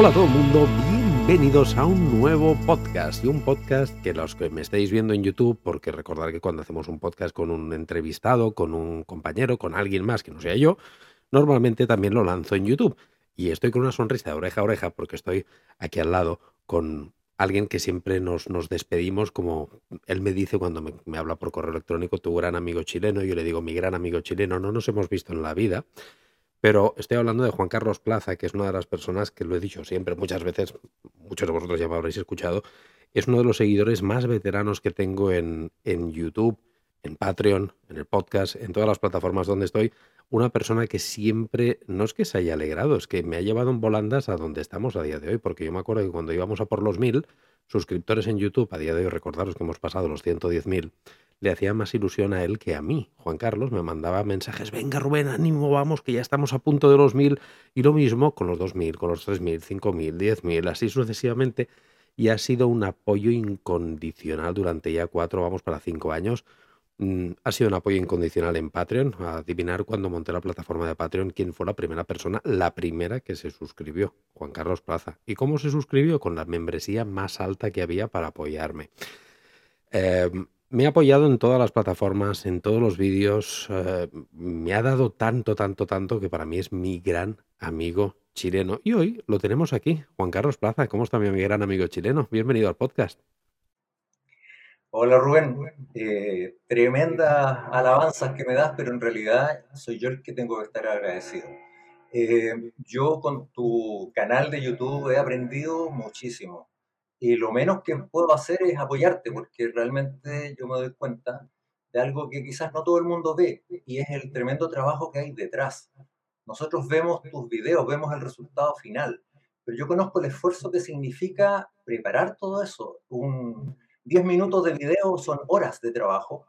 Hola a todo el mundo, bienvenidos a un nuevo podcast y un podcast que los que me estáis viendo en YouTube, porque recordad que cuando hacemos un podcast con un entrevistado, con un compañero, con alguien más que no sea yo, normalmente también lo lanzo en YouTube. Y estoy con una sonrisa de oreja a oreja porque estoy aquí al lado con alguien que siempre nos, nos despedimos, como él me dice cuando me, me habla por correo electrónico, tu gran amigo chileno, yo le digo mi gran amigo chileno, no nos hemos visto en la vida, pero estoy hablando de Juan Carlos Plaza, que es una de las personas que lo he dicho siempre, muchas veces, muchos de vosotros ya me habréis escuchado, es uno de los seguidores más veteranos que tengo en, en YouTube, en Patreon, en el podcast, en todas las plataformas donde estoy, una persona que siempre, no es que se haya alegrado, es que me ha llevado en volandas a donde estamos a día de hoy, porque yo me acuerdo que cuando íbamos a por los mil suscriptores en YouTube, a día de hoy recordaros que hemos pasado los 110.000, le hacía más ilusión a él que a mí. Juan Carlos me mandaba mensajes, venga Rubén, ánimo, vamos, que ya estamos a punto de los mil, y lo mismo con los 2.000, con los 3.000, 5.000, 10.000, así sucesivamente, y ha sido un apoyo incondicional durante ya cuatro, vamos para cinco años, Mm, ha sido un apoyo incondicional en Patreon. Adivinar cuando monté la plataforma de Patreon quién fue la primera persona, la primera que se suscribió, Juan Carlos Plaza. ¿Y cómo se suscribió? Con la membresía más alta que había para apoyarme. Em, me ha apoyado en todas las plataformas, en todos los vídeos. Eh, me ha dado tanto, tanto, tanto que para mí es mi gran amigo chileno. Y hoy lo tenemos aquí, Juan Carlos Plaza. ¿Cómo está mi gran amigo chileno? Bienvenido al podcast. Hola Rubén, eh, tremendas alabanzas que me das, pero en realidad soy yo el que tengo que estar agradecido. Eh, yo con tu canal de YouTube he aprendido muchísimo y lo menos que puedo hacer es apoyarte porque realmente yo me doy cuenta de algo que quizás no todo el mundo ve y es el tremendo trabajo que hay detrás. Nosotros vemos tus videos, vemos el resultado final, pero yo conozco el esfuerzo que significa preparar todo eso, un 10 minutos de video son horas de trabajo,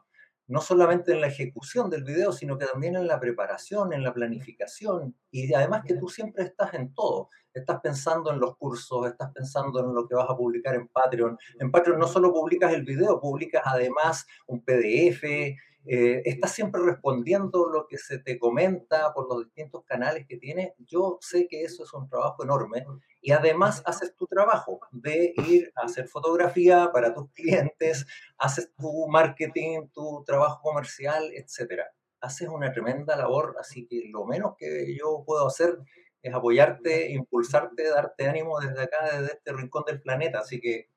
no solamente en la ejecución del video, sino que también en la preparación, en la planificación, y además que tú siempre estás en todo. Estás pensando en los cursos, estás pensando en lo que vas a publicar en Patreon. En Patreon no solo publicas el video, publicas además un PDF, eh, estás siempre respondiendo lo que se te comenta por los distintos canales que tienes. Yo sé que eso es un trabajo enorme y además haces tu trabajo de ir a hacer fotografía para tus clientes, haces tu marketing, tu trabajo comercial, etc. Haces una tremenda labor, así que lo menos que yo puedo hacer es apoyarte, impulsarte, darte ánimo desde acá, desde este rincón del planeta. Así que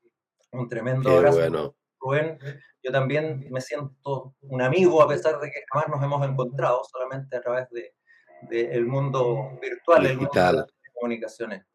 un tremendo abrazo. Rubén, yo también me siento un amigo a pesar de que jamás nos hemos encontrado, solamente a través del de, mundo virtual, el mundo de las comunicaciones.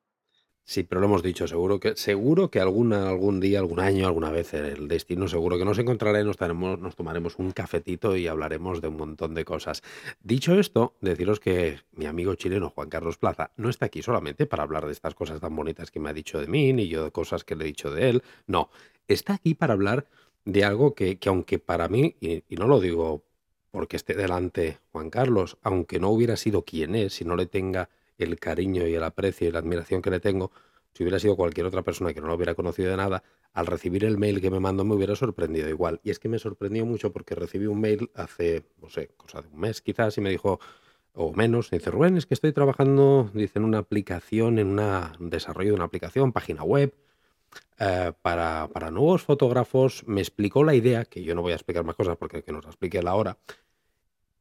Sí, pero lo hemos dicho, seguro que, seguro que algún día, algún año, alguna vez el destino seguro que nos encontrará y nos, nos tomaremos un cafetito y hablaremos de un montón de cosas. Dicho esto, deciros que mi amigo chileno Juan Carlos Plaza no está aquí solamente para hablar de estas cosas tan bonitas que me ha dicho de mí, ni yo de cosas que le he dicho de él. No, está aquí para hablar de algo que, que aunque para mí, y, y no lo digo porque esté delante Juan Carlos, aunque no hubiera sido quien es, si no le tenga el cariño y el aprecio y la admiración que le tengo, si hubiera sido cualquier otra persona que no lo hubiera conocido de nada, al recibir el mail que me mandó me hubiera sorprendido igual. Y es que me sorprendió mucho porque recibí un mail hace, no sé, cosa de un mes quizás, y me dijo, o menos, dice, Rubén, es que estoy trabajando, dice, en una aplicación, en una, un desarrollo de una aplicación, página web, eh, para, para, nuevos fotógrafos. Me explicó la idea, que yo no voy a explicar más cosas porque que nos la explique a la hora,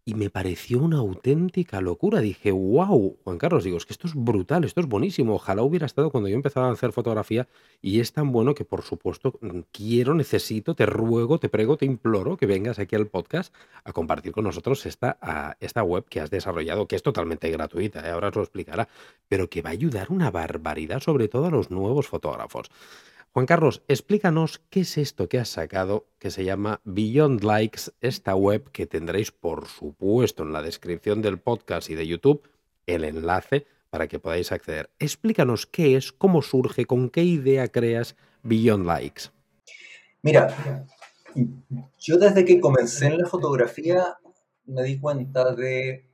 y me pareció una auténtica locura. Dije, wow, Juan Carlos, digo, es que esto es brutal, esto es buenísimo. Ojalá hubiera estado cuando yo empezaba a hacer fotografía y es tan bueno que, por supuesto, mm, quiero, necesito, te ruego, te prego, te imploro que vengas aquí al podcast a compartir con nosotros esta, esta web que has desarrollado, que es totalmente gratuita, ¿eh? ahora os lo explicará, pero que va a ayudar una barbaridad, sobre todo a los nuevos fotógrafos. Juan Carlos, explícanos qué es esto que has sacado que se llama Beyond Likes, esta web que tendréis por supuesto en la descripción del podcast y de YouTube el enlace para que podáis acceder. Explícanos qué es, cómo surge, con qué idea creas Beyond Likes. Mira, yo desde que comencé en la fotografía me di cuenta de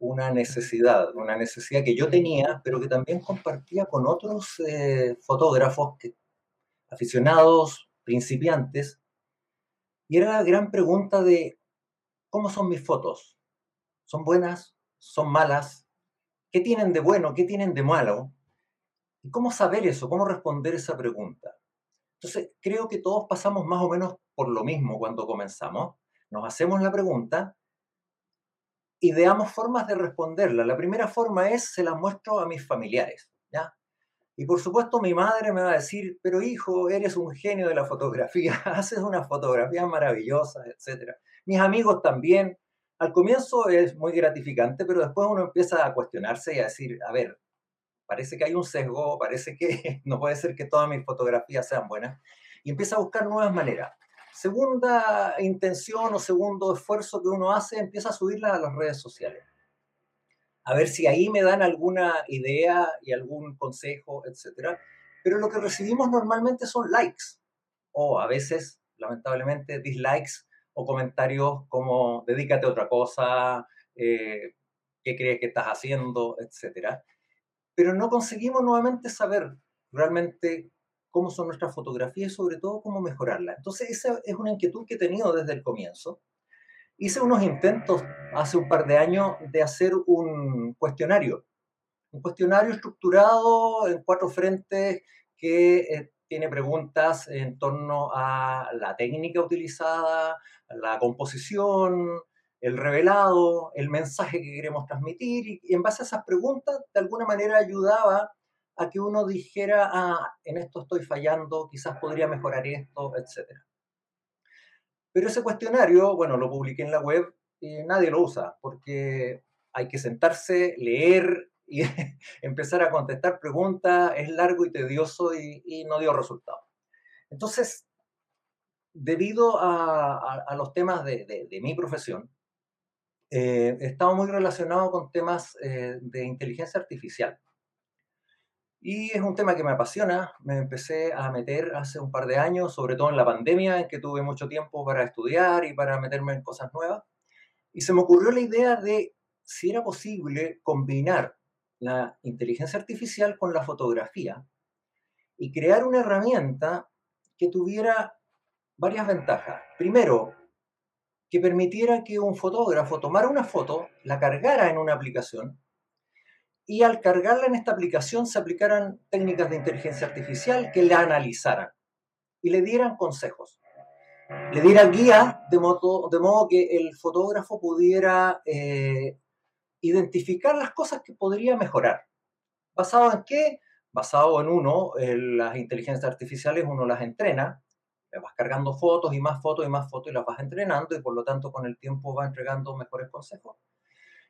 una necesidad, una necesidad que yo tenía, pero que también compartía con otros eh, fotógrafos que aficionados, principiantes, y era la gran pregunta de, ¿cómo son mis fotos? ¿Son buenas? ¿Son malas? ¿Qué tienen de bueno? ¿Qué tienen de malo? ¿Y cómo saber eso? ¿Cómo responder esa pregunta? Entonces, creo que todos pasamos más o menos por lo mismo cuando comenzamos. Nos hacemos la pregunta y veamos formas de responderla. La primera forma es, se la muestro a mis familiares, ¿ya? Y por supuesto mi madre me va a decir, pero hijo, eres un genio de la fotografía, haces una fotografía maravillosa, etc. Mis amigos también. Al comienzo es muy gratificante, pero después uno empieza a cuestionarse y a decir, a ver, parece que hay un sesgo, parece que no puede ser que todas mis fotografías sean buenas. Y empieza a buscar nuevas maneras segunda intención o segundo esfuerzo que uno hace, empieza a subirla a las redes sociales. A ver si ahí me dan alguna idea y algún consejo, etc. Pero lo que recibimos normalmente son likes o a veces, lamentablemente, dislikes o comentarios como dedícate a otra cosa, eh, qué crees que estás haciendo, etc. Pero no conseguimos nuevamente saber realmente cómo son nuestras fotografías y sobre todo cómo mejorarlas. Entonces esa es una inquietud que he tenido desde el comienzo. Hice unos intentos hace un par de años de hacer un cuestionario, un cuestionario estructurado en cuatro frentes que eh, tiene preguntas en torno a la técnica utilizada, la composición, el revelado, el mensaje que queremos transmitir y, en base a esas preguntas de alguna manera ayudaba a que uno dijera, ah, en esto estoy fallando, quizás podría mejorar esto, etc. Pero ese cuestionario, bueno, lo publiqué en la web y nadie lo usa porque hay que sentarse, leer y empezar a contestar preguntas, es largo y tedioso y, no dio resultado. Entonces, debido a, los temas de, mi profesión, eh, he estado muy relacionado con temas eh, de inteligencia artificial. Y es un tema que me apasiona, me empecé a meter hace un par de años, sobre todo en la pandemia, en que tuve mucho tiempo para estudiar y para meterme en cosas nuevas. Y se me ocurrió la idea de si era posible combinar la inteligencia artificial con la fotografía y crear una herramienta que tuviera varias ventajas. Primero, que permitiera que un fotógrafo tomara una foto, la cargara en una aplicación y al cargarla en esta aplicación se aplicaran técnicas de inteligencia artificial que la analizaran y le dieran consejos. Le dieran guía de modo, que el fotógrafo pudiera eh, identificar las cosas que podría mejorar. ¿Basado en qué? Basado en uno, las inteligencias artificiales uno las entrena, le vas cargando fotos y más fotos y más fotos y las vas entrenando y por lo tanto con el tiempo va entregando mejores consejos.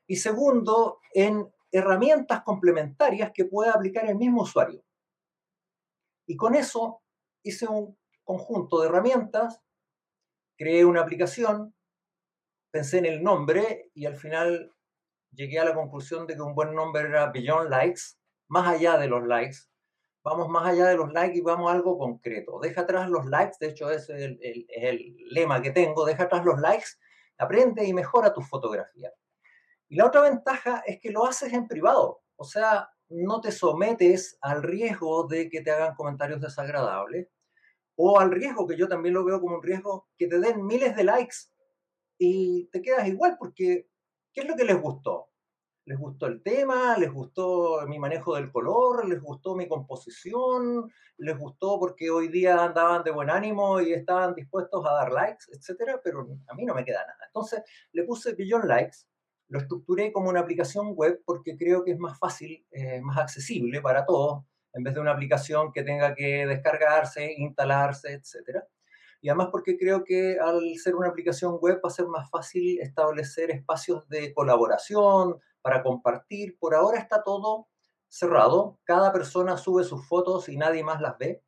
Y segundo, en herramientas complementarias que pueda aplicar el mismo usuario. Y con eso hice un conjunto de herramientas, creé una aplicación, pensé en el nombre y al final llegué a la conclusión de que un buen nombre era Beyond Likes, más allá de los likes. Vamos más allá de los likes y vamos a algo concreto. Deja atrás los likes, de hecho es el, el lema que tengo, deja atrás los likes, aprende y mejora tu fotografía. Y la otra ventaja es que lo haces en privado, o sea, no te sometes al riesgo de que te hagan comentarios desagradables o al riesgo, que yo también lo veo como un riesgo, que te den miles de likes y te quedas igual porque ¿qué es lo que les gustó? ¿Les gustó el tema? ¿Les gustó mi manejo del color? ¿Les gustó mi composición? ¿Les gustó porque hoy día andaban de buen ánimo y estaban dispuestos a dar likes, etcétera? Pero a mí no me queda nada. Entonces le puse billón likes lo estructuré como una aplicación web porque creo que es más fácil, eh, más accesible para todos, en vez de una aplicación que tenga que descargarse, instalarse, etc. Y además porque creo que al ser una aplicación web va a ser más fácil establecer espacios de colaboración, para compartir. Por ahora está todo cerrado, cada persona sube sus fotos y nadie más las ve,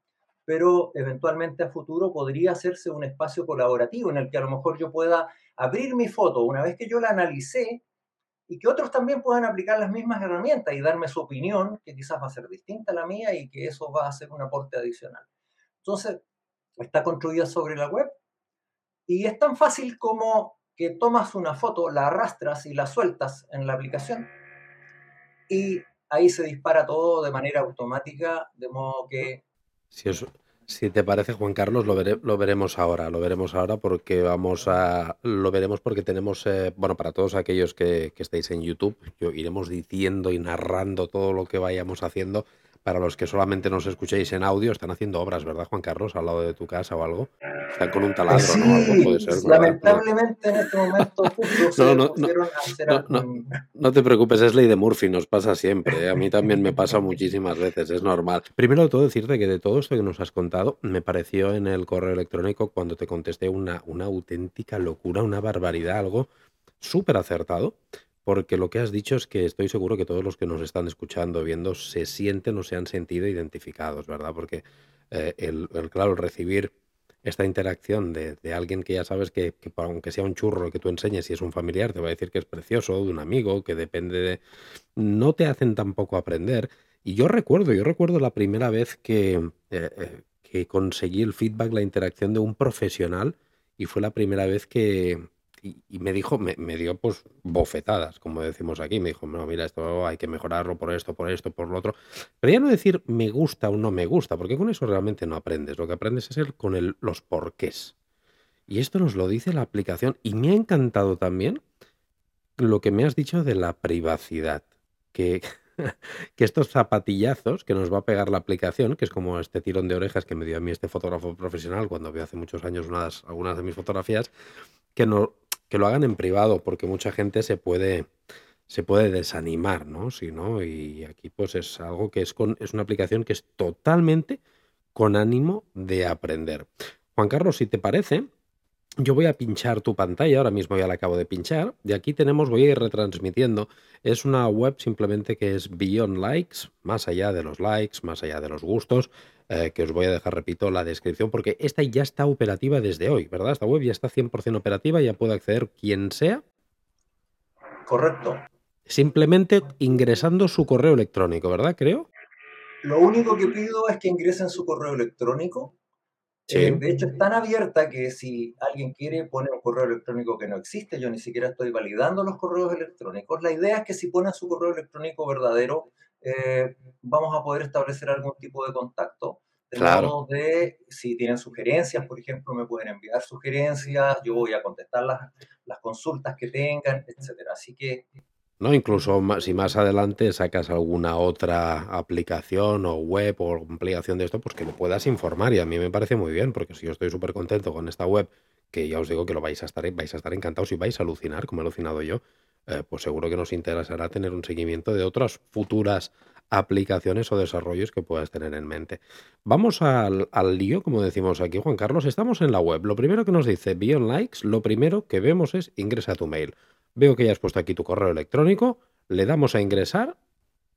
pero eventualmente a futuro podría hacerse un espacio colaborativo en el que a lo mejor yo pueda abrir mi foto una vez que yo la analicé y que otros también puedan aplicar las mismas herramientas y darme su opinión, que quizás va a ser distinta a la mía y que eso va a ser un aporte adicional. Entonces, está construida sobre la web y es tan fácil como que tomas una foto, la arrastras y la sueltas en la aplicación y ahí se dispara todo de manera automática, de modo que... Si eso, si te parece, Juan Carlos, lo, lo veremos ahora, lo veremos ahora porque vamos a, lo veremos porque tenemos, eh, bueno, para todos aquellos que, que estéis en YouTube, yo iremos diciendo y narrando todo lo que vayamos haciendo para los que solamente nos escuchéis en audio, están haciendo obras, ¿verdad, Juan Carlos? Al lado de tu casa o algo. Están con un taladro, Sí, ¿no? Algo puede ser, ¿verdad? lamentablemente en este momento No, no, no, no te preocupes, es ley de Murphy, nos pasa siempre. ¿eh? A mí también me pasa muchísimas veces, es normal. Primero de todo, decirte que de todo esto que nos has contado, me pareció en el correo electrónico cuando te contesté una, una auténtica locura, una barbaridad, algo súper acertado. Porque lo que has dicho es que estoy seguro que todos los que nos están escuchando, viendo, se sienten o se han sentido identificados, ¿verdad? Porque eh, el, claro, recibir esta interacción de, alguien que ya sabes que, que, aunque sea un churro que tú enseñes, si es un familiar, te va a decir que es precioso, de un amigo, que depende de... No te hacen tampoco aprender. Y yo recuerdo, yo recuerdo la primera vez que, eh, eh, que conseguí el feedback, la interacción de un profesional, y fue la primera vez que, y, me dijo, me, dio pues bofetadas, como decimos aquí. Me dijo, no, mira, esto hay que mejorarlo por esto, por esto, por lo otro. Pero ya no decir me gusta o no me gusta, porque con eso realmente no aprendes. Lo que aprendes es con el, los porqués. Y esto nos lo dice la aplicación. Y me ha encantado también lo que me has dicho de la privacidad. Que, que estos zapatillazos que nos va a pegar la aplicación, que es como este tirón de orejas que me dio a mí este fotógrafo profesional cuando vi hace muchos años unas, algunas de mis fotografías, que no, que lo hagan en privado, porque mucha gente se puede, se puede desanimar, ¿no? Si no, y aquí pues es algo que es, con, es una aplicación que es totalmente con ánimo de aprender. Juan Carlos, si te parece, yo voy a pinchar tu pantalla, ahora mismo ya la acabo de pinchar, y aquí tenemos, voy a ir retransmitiendo, es una web simplemente que es Beyond Likes, más allá de los likes, más allá de los gustos, eh, que os voy a dejar, repito, la descripción, porque esta ya está operativa desde hoy, ¿verdad? Esta web ya está 100% operativa, ya puede acceder quien sea. Correcto. Simplemente ingresando su correo electrónico, ¿verdad? Creo. Lo único que pido es que ingresen su correo electrónico. Sí. Eh, de hecho, es tan abierta que si alguien quiere poner un correo electrónico que no existe, yo ni siquiera estoy validando los correos electrónicos. La idea es que si ponen su correo electrónico verdadero, eh, vamos a poder establecer algún tipo de contacto. De Claro. modo de, si tienen sugerencias, por ejemplo, me pueden enviar sugerencias, yo voy a contestar las, las consultas que tengan, etcétera. Así que No, incluso si más adelante sacas alguna otra aplicación o web o ampliación de esto, pues que lo puedas informar. Y a mí me parece muy bien, porque si yo estoy súper contento con esta web, que ya os digo que lo vais a estar, vais a estar encantados y vais a alucinar, como he alucinado yo, eh, pues seguro que nos interesará tener un seguimiento de otras futuras aplicaciones o desarrollos que puedas tener en mente. Vamos al, al lío, como decimos aquí, Juan Carlos. Estamos en la web. Lo primero que nos dice Beyond Likes, lo primero que vemos es ingresa tu mail. Veo que ya has puesto aquí tu correo electrónico, le damos a ingresar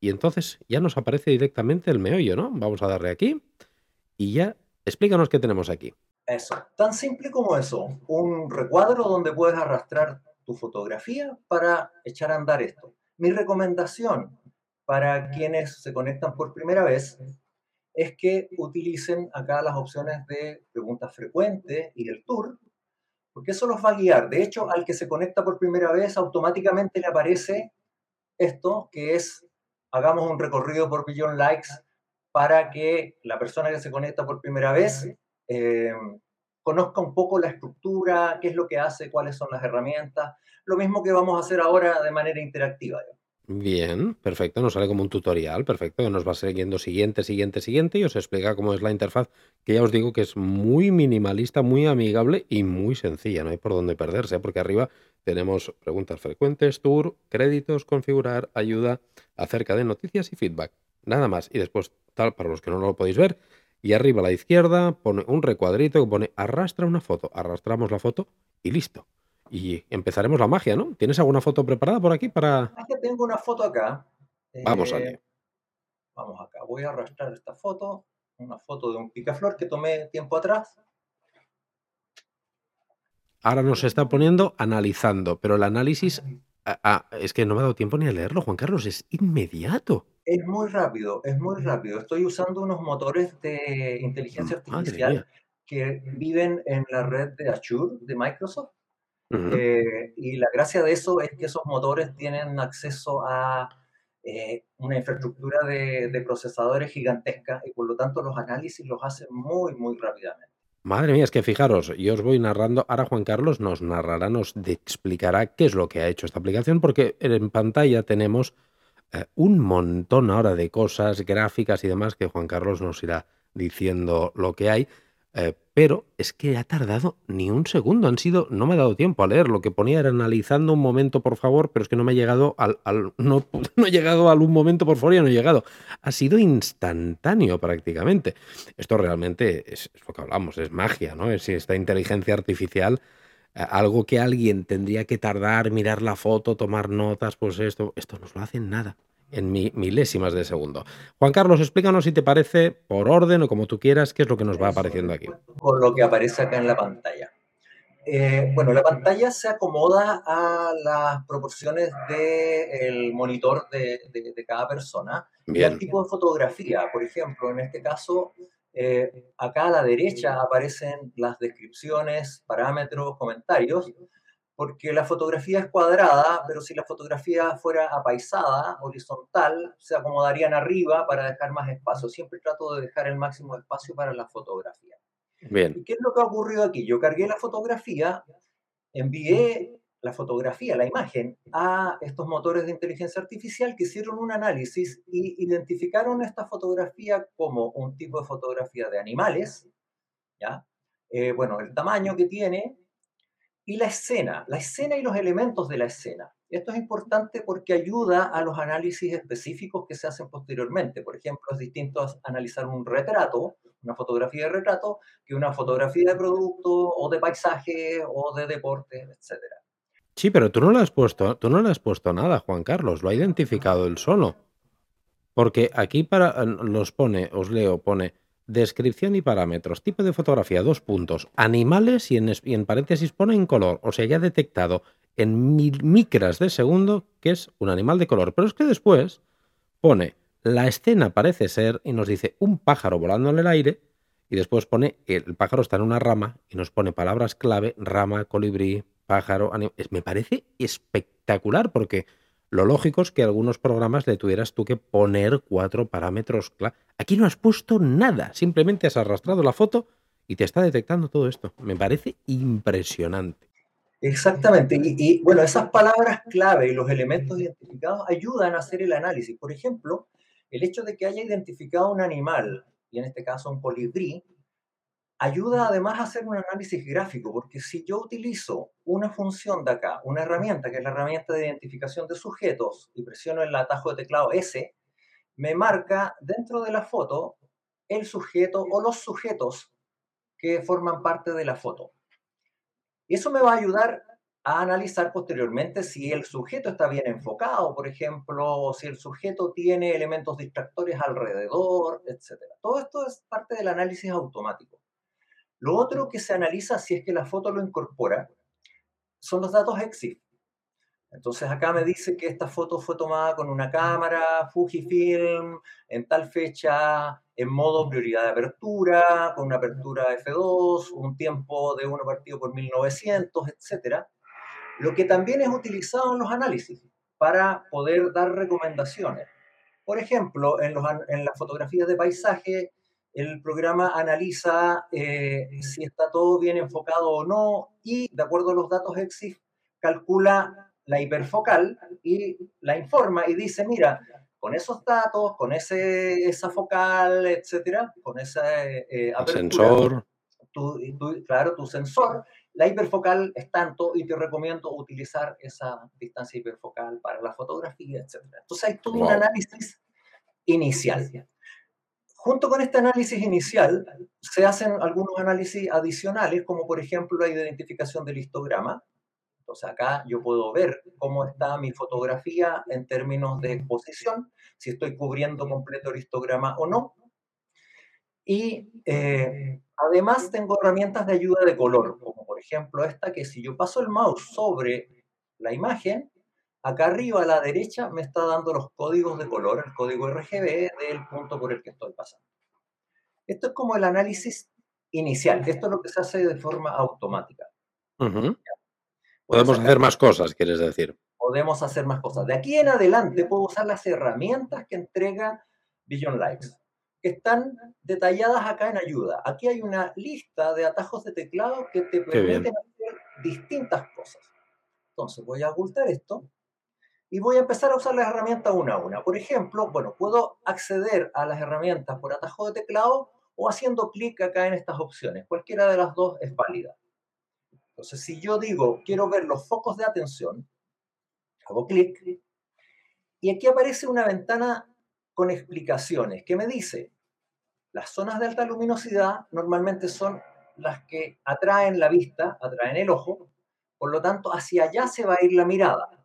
y entonces ya nos aparece directamente el meollo, ¿no? Vamos a darle aquí y ya explícanos qué tenemos aquí. Eso, tan simple como eso, un recuadro donde puedes arrastrar tu fotografía para echar a andar esto. Mi recomendación para quienes se conectan por primera vez es que utilicen acá las opciones de preguntas frecuentes y el tour, porque eso los va a guiar. De hecho, al que se conecta por primera vez, automáticamente le aparece esto, que es, hagamos un recorrido por Beyond Likes para que la persona que se conecta por primera vez eh, conozca un poco la estructura, qué es lo que hace, cuáles son las herramientas, lo mismo que vamos a hacer ahora de manera interactiva. Bien, perfecto, nos sale como un tutorial, perfecto, que nos va siguiendo siguiente, siguiente, siguiente y os explica cómo es la interfaz, que ya os digo que es muy minimalista, muy amigable y muy sencilla, no hay por dónde perderse, porque arriba tenemos preguntas frecuentes, tour, créditos, configurar, ayuda, acerca de noticias y feedback, nada más. Y después, tal, para los que no lo podéis ver, y arriba a la izquierda pone un recuadrito que pone arrastra una foto, arrastramos la foto y listo. Y empezaremos la magia, ¿no? ¿Tienes alguna foto preparada por aquí para...? Es que tengo una foto acá. Vamos allá. Eh, vamos acá, voy a arrastrar esta foto, una foto de un picaflor que tomé tiempo atrás. Ahora nos está poniendo analizando, pero el análisis... ah, ah, es que no me ha dado tiempo ni a leerlo, Juan Carlos, es inmediato. Es muy rápido, es muy rápido. Estoy usando unos motores de inteligencia artificial que viven en la red de Azure de Microsoft. Eh, y la gracia de eso es que esos motores tienen acceso a eh, una infraestructura de, de procesadores gigantesca y por lo tanto los análisis los hacen muy, muy rápidamente. Madre mía, es que fijaros, yo os voy narrando, ahora Juan Carlos nos narrará, nos explicará qué es lo que ha hecho esta aplicación, porque en pantalla tenemos eh, un montón ahora de cosas gráficas y demás que Juan Carlos nos irá diciendo lo que hay. Eh, pero es que ha tardado ni un segundo. Han sido, no me ha dado tiempo a leer. Lo que ponía era analizando un momento, por favor, pero es que no me ha llegado al, no, no, he llegado al un momento, por favor, ya no he llegado. Ha sido instantáneo prácticamente. Esto realmente es, lo que hablamos, es magia, ¿no? Es esta inteligencia artificial, eh, algo que alguien tendría que tardar, mirar la foto, tomar notas, pues esto, esto no lo hace nada en milésimas de segundo. Juan Carlos, explícanos si te parece, por orden o como tú quieras, qué es lo que nos va apareciendo aquí. Con lo que aparece acá en la pantalla. Eh, bueno, la pantalla se acomoda a las proporciones del monitor de, cada persona Bien. y al tipo de fotografía. Por ejemplo, en este caso, eh, acá a la derecha aparecen las descripciones, parámetros, comentarios porque la fotografía es cuadrada, pero si la fotografía fuera apaisada, horizontal, se acomodarían arriba para dejar más espacio. Siempre trato de dejar el máximo espacio para la fotografía. Bien. ¿Y qué es lo que ha ocurrido aquí? Yo cargué la fotografía, envié la fotografía, la imagen, a estos motores de inteligencia artificial que hicieron un análisis y identificaron esta fotografía como un tipo de fotografía de animales, ¿ya? Eh, bueno, el tamaño que tiene, y la escena, la escena y los elementos de la escena. Esto es importante porque ayuda a los análisis específicos que se hacen posteriormente. Por ejemplo, es distinto analizar un retrato, una fotografía de retrato, que una fotografía de producto o de paisaje o de deporte, etc. Sí, pero tú no le has puesto, tú no le has puesto nada, Juan Carlos, lo ha identificado él solo. Porque aquí para los pone, os leo, pone Descripción y parámetros. Tipo de fotografía, dos puntos. Animales y en, paréntesis pone en color. O sea, ya ha detectado en micras de segundo que es un animal de color. Pero es que después pone la escena parece ser y nos dice un pájaro volando en el aire y después pone el pájaro está en una rama y nos pone palabras clave, rama, colibrí, pájaro. Me parece espectacular porque lo lógico es que algunos programas le tuvieras tú que poner cuatro parámetros. Aquí no has puesto nada, simplemente has arrastrado la foto y te está detectando todo esto. Me parece impresionante. Exactamente. Y, bueno, esas palabras clave y los elementos identificados ayudan a hacer el análisis. Por ejemplo, el hecho de que haya identificado un animal, y en este caso un colibrí, ayuda además a hacer un análisis gráfico, porque si yo utilizo una función de acá, una herramienta que es la herramienta de identificación de sujetos, y presiono el atajo de teclado S, me marca dentro de la foto el sujeto o los sujetos que forman parte de la foto. Y eso me va a ayudar a analizar posteriormente si el sujeto está bien enfocado, por ejemplo, o si el sujeto tiene elementos distractores alrededor, etc. Todo esto es parte del análisis automático. Lo otro que se analiza, si es que la foto lo incorpora, son los datos EXIF. Entonces acá me dice que esta foto fue tomada con una cámara Fujifilm en tal fecha, en modo prioridad de apertura, con una apertura F2, un tiempo de uno partido por 1900, etc. Lo que también es utilizado en los análisis para poder dar recomendaciones. Por ejemplo, en, los, en las fotografías de paisaje el programa analiza eh, si está todo bien enfocado o no y, de acuerdo a los datos EXIF, calcula la hiperfocal y la informa y dice, mira, con esos datos, con ese, esa focal, etcétera, con ese eh, sensor. claro, tu sensor, la hiperfocal es tanto y te recomiendo utilizar esa distancia hiperfocal para la fotografía, etcétera. Entonces hay todo un análisis inicial. Junto con este análisis inicial, se hacen algunos análisis adicionales, como por ejemplo la identificación del histograma. Entonces acá yo puedo ver cómo está mi fotografía en términos de exposición, si estoy cubriendo completo el histograma o no. Y eh, además tengo herramientas de ayuda de color, como por ejemplo esta, que si yo paso el mouse sobre la imagen, Acá arriba a la derecha me está dando los códigos de color, el código RGB del punto por el que estoy pasando. Esto es como el análisis inicial. Esto es lo que se hace de forma automática. Podemos hacer más cosas, quieres decir. Podemos hacer más cosas. De aquí en adelante puedo usar las herramientas que entrega Billion Likes, que están detalladas acá en ayuda. Aquí hay una lista de atajos de teclado que te permiten hacer distintas cosas. Entonces voy a ocultar esto y voy a empezar a usar las herramientas una a una. Por ejemplo, bueno, puedo acceder a las herramientas por atajo de teclado o haciendo clic acá en estas opciones. Cualquiera de las dos es válida. Entonces, si yo digo, quiero ver los focos de atención, hago clic y aquí aparece una ventana con explicaciones que me dice, las zonas de alta luminosidad normalmente son las que atraen la vista, atraen el ojo, por lo tanto, hacia allá se va a ir la mirada.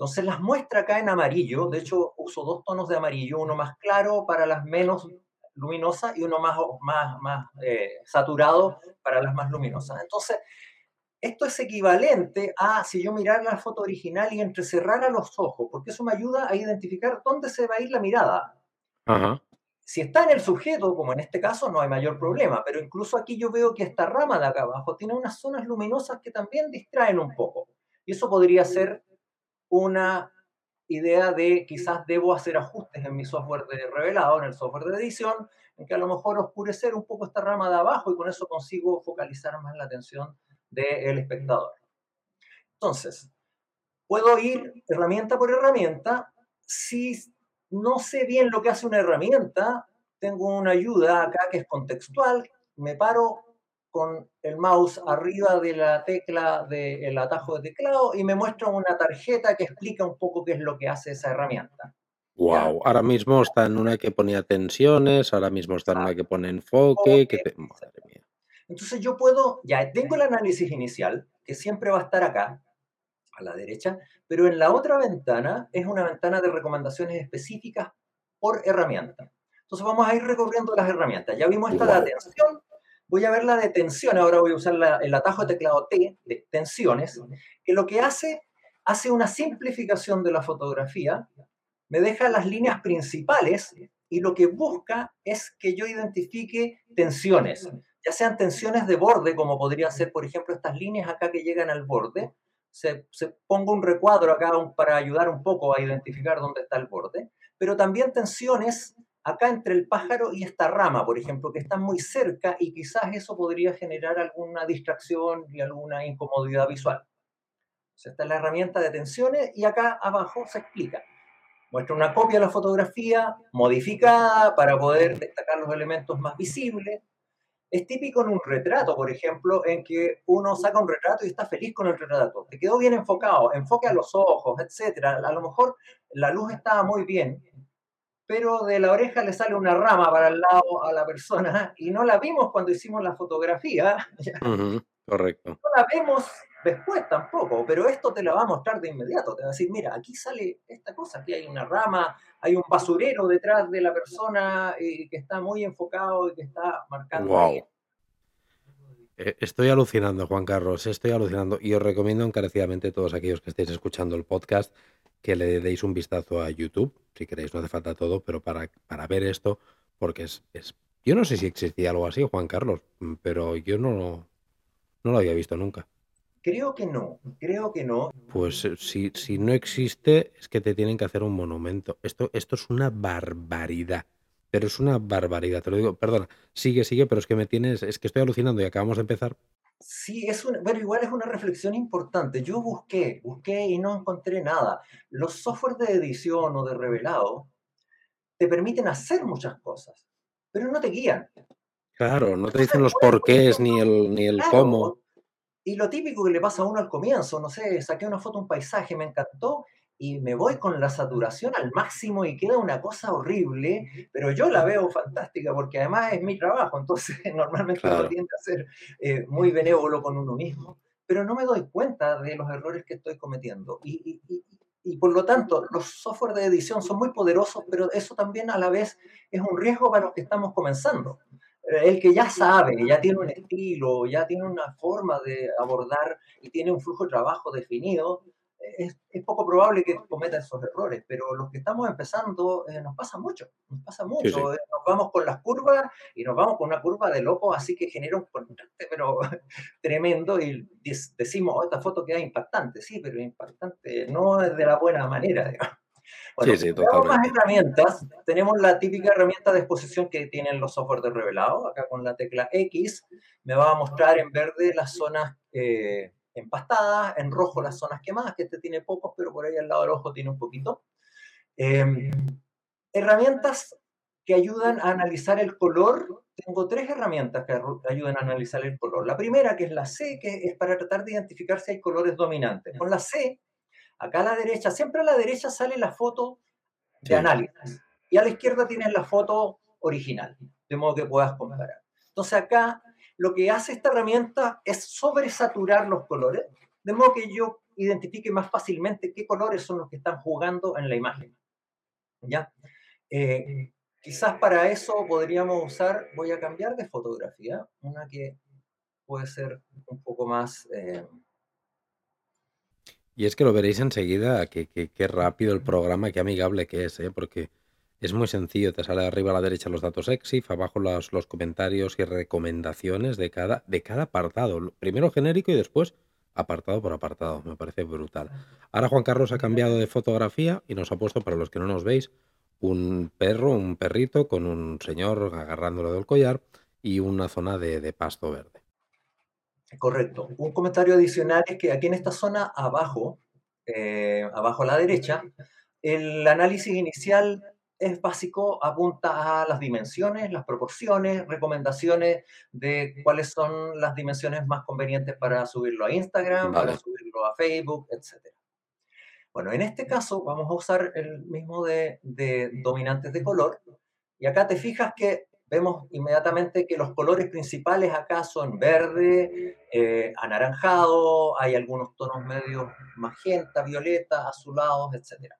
Entonces las muestra acá en amarillo, de hecho uso dos tonos de amarillo, uno más claro para las menos luminosas y uno más, más, más eh, saturado para las más luminosas. Entonces, esto es equivalente a si yo mirara la foto original y entrecerrara los ojos, porque eso me ayuda a identificar dónde se va a ir la mirada. Si está en el sujeto, como en este caso, no hay mayor problema, pero incluso aquí yo veo que esta rama de acá abajo tiene unas zonas luminosas que también distraen un poco. Y eso podría ser una idea de quizás debo hacer ajustes en mi software de revelado, en el software de edición, en que a lo mejor oscurecer un poco esta rama de abajo y con eso consigo focalizar más la atención del espectador. Entonces, puedo ir herramienta por herramienta. Si no sé bien lo que hace una herramienta, tengo una ayuda acá que es contextual, me paro con el mouse arriba de la tecla del atajo de teclado y me muestra una tarjeta que explica un poco qué es lo que hace esa herramienta. Wow, ahora mismo está en una que ponía tensiones, ahora mismo está en una que pone enfoque, que madre mía. Entonces yo puedo, ya tengo el análisis inicial, que siempre va a estar acá, a la derecha, pero en la otra ventana es una ventana de recomendaciones específicas por herramienta. Entonces vamos a ir recorriendo las herramientas. Ya vimos esta de atención, voy a ver la de tensión, ahora voy a usar el atajo de teclado T de tensiones, que lo que hace, hace una simplificación de la fotografía, me deja las líneas principales y lo que busca es que yo identifique tensiones, ya sean tensiones de borde, como podría ser, por ejemplo, estas líneas acá que llegan al borde, se, se pongo un recuadro acá para ayudar un poco a identificar dónde está el borde, pero también tensiones acá entre el pájaro y esta rama, por ejemplo, que están muy cerca y quizás eso podría generar alguna distracción y alguna incomodidad visual. esta es la herramienta de tensiones y acá abajo se explica. Muestra una copia de la fotografía modificada para poder destacar los elementos más visibles. Es típico en un retrato, por ejemplo, en que uno saca un retrato y está feliz con el retrato. Te quedó bien enfocado, enfoque a los ojos, etc. A lo mejor la luz estaba muy bien, pero de la oreja le sale una rama para el lado a la persona y no la vimos cuando hicimos la fotografía. correcto. No la vemos después tampoco, pero esto te la va a mostrar de inmediato. Te va a decir, mira, aquí sale esta cosa, aquí hay una rama, hay un basurero detrás de la persona eh, que está muy enfocado y que está marcando. Wow. Eh, estoy alucinando, Juan Carlos, estoy alucinando y os recomiendo encarecidamente a todos aquellos que estéis escuchando el podcast que le deis un vistazo a YouTube, si queréis, no hace falta todo, pero para, para ver esto, porque es, es, Yo no sé si existía algo así, Juan Carlos, mm, pero yo no, no lo había visto nunca. Creo que no, creo que no. Pues eh, si, si no existe, es que te tienen que hacer un monumento. Esto, esto es una barbaridad. Pero es una barbaridad, te lo digo. Perdona, sigue, sigue, pero es que me tienes, es que estoy alucinando y acabamos de empezar. Sí, es una, bueno, igual es una reflexión importante. Yo busqué, busqué y no encontré nada. Los softwares de edición o de revelado te permiten hacer muchas cosas, pero no te guían. Claro, no te dicen los porqués ni el, ni el cómo. Y lo típico que le pasa a uno al comienzo, no sé, saqué una foto, un paisaje, me encantó, y me voy con la saturación al máximo y queda una cosa horrible, pero yo la veo fantástica porque además es mi trabajo, entonces normalmente uno tiende a ser eh, muy benévolo con uno mismo, pero no me doy cuenta de los errores que estoy cometiendo. Y, y, y, por lo tanto, los software de edición son muy poderosos, pero eso también a la vez es un riesgo para los que estamos comenzando. El que ya sabe, ya tiene un estilo, ya tiene una forma de abordar y tiene un flujo de trabajo definido, es, poco probable que cometa esos errores, pero los que estamos empezando eh, nos pasa mucho, nos pasa mucho. Eh, nos vamos con las curvas y nos vamos con una curva de loco, así que genera un contraste, pero tremendo y decimos, oh, esta foto queda impactante, sí, pero impactante no es de la buena manera. Bueno, sí, sí, tenemos más herramientas. Tenemos la típica herramienta de exposición que tienen los software de revelado. Acá con la tecla X me va a mostrar en verde las zonas eh, empastadas, en rojo las zonas quemadas, que este tiene pocos, pero por ahí al lado del ojo tiene un poquito. Em, herramientas que ayudan a analizar el color. Tengo tres herramientas que ayudan a analizar el color. La primera, que es la C, que es para tratar de identificar si hay colores dominantes. Con la C, acá a la derecha, siempre a la derecha sale la foto de análisis y a la izquierda tienes la foto original, de modo que puedas comparar. Entonces acá lo que hace esta herramienta es sobresaturar los colores, de modo que yo identifique más fácilmente qué colores son los que están jugando en la imagen. ¿Ya? Eh, quizás para eso podríamos usar, voy a cambiar de fotografía, una que puede ser un poco más... Eh, y es que lo veréis enseguida, qué que, rápido el programa, qué amigable que es, ¿eh? porque es muy sencillo, te sale arriba a la derecha los datos EXIF, abajo los, los comentarios y recomendaciones de cada, de cada apartado. Primero genérico y después apartado por apartado. Me parece brutal. Ahora Juan Carlos ha cambiado de fotografía y nos ha puesto, para los que no nos veis, un perro, un perrito con un señor agarrándolo del collar y una zona de, pasto verde. Correcto. Un comentario adicional es que aquí en esta zona abajo, eh, abajo a la derecha, el análisis inicial es básico, apunta a las dimensiones, las proporciones, recomendaciones de cuáles son las dimensiones más convenientes para subirlo a Instagram, para subirlo a Facebook, etc. Bueno, en este caso vamos a usar el mismo de, dominantes de color. Y acá te fijas que vemos inmediatamente que los colores principales acá son verde, eh, anaranjado, hay algunos tonos medios magenta, violeta, azulados, etc.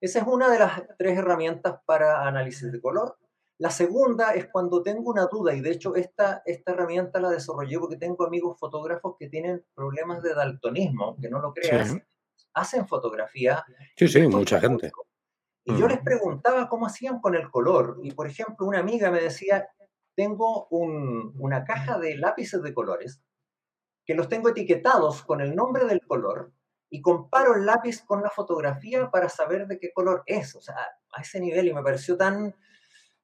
Esa es una de las tres herramientas para análisis de color. La segunda es cuando tengo una duda, y de hecho esta, esta herramienta la desarrollé porque tengo amigos fotógrafos que tienen problemas de daltonismo, que no lo creas, hacen fotografía. Sí, sí, mucha gente. Y yo les preguntaba cómo hacían con el color. Y por ejemplo, una amiga me decía, tengo una caja de lápices de colores que los tengo etiquetados con el nombre del color y comparo el lápiz con la fotografía para saber de qué color es. O sea, a ese nivel y me pareció tan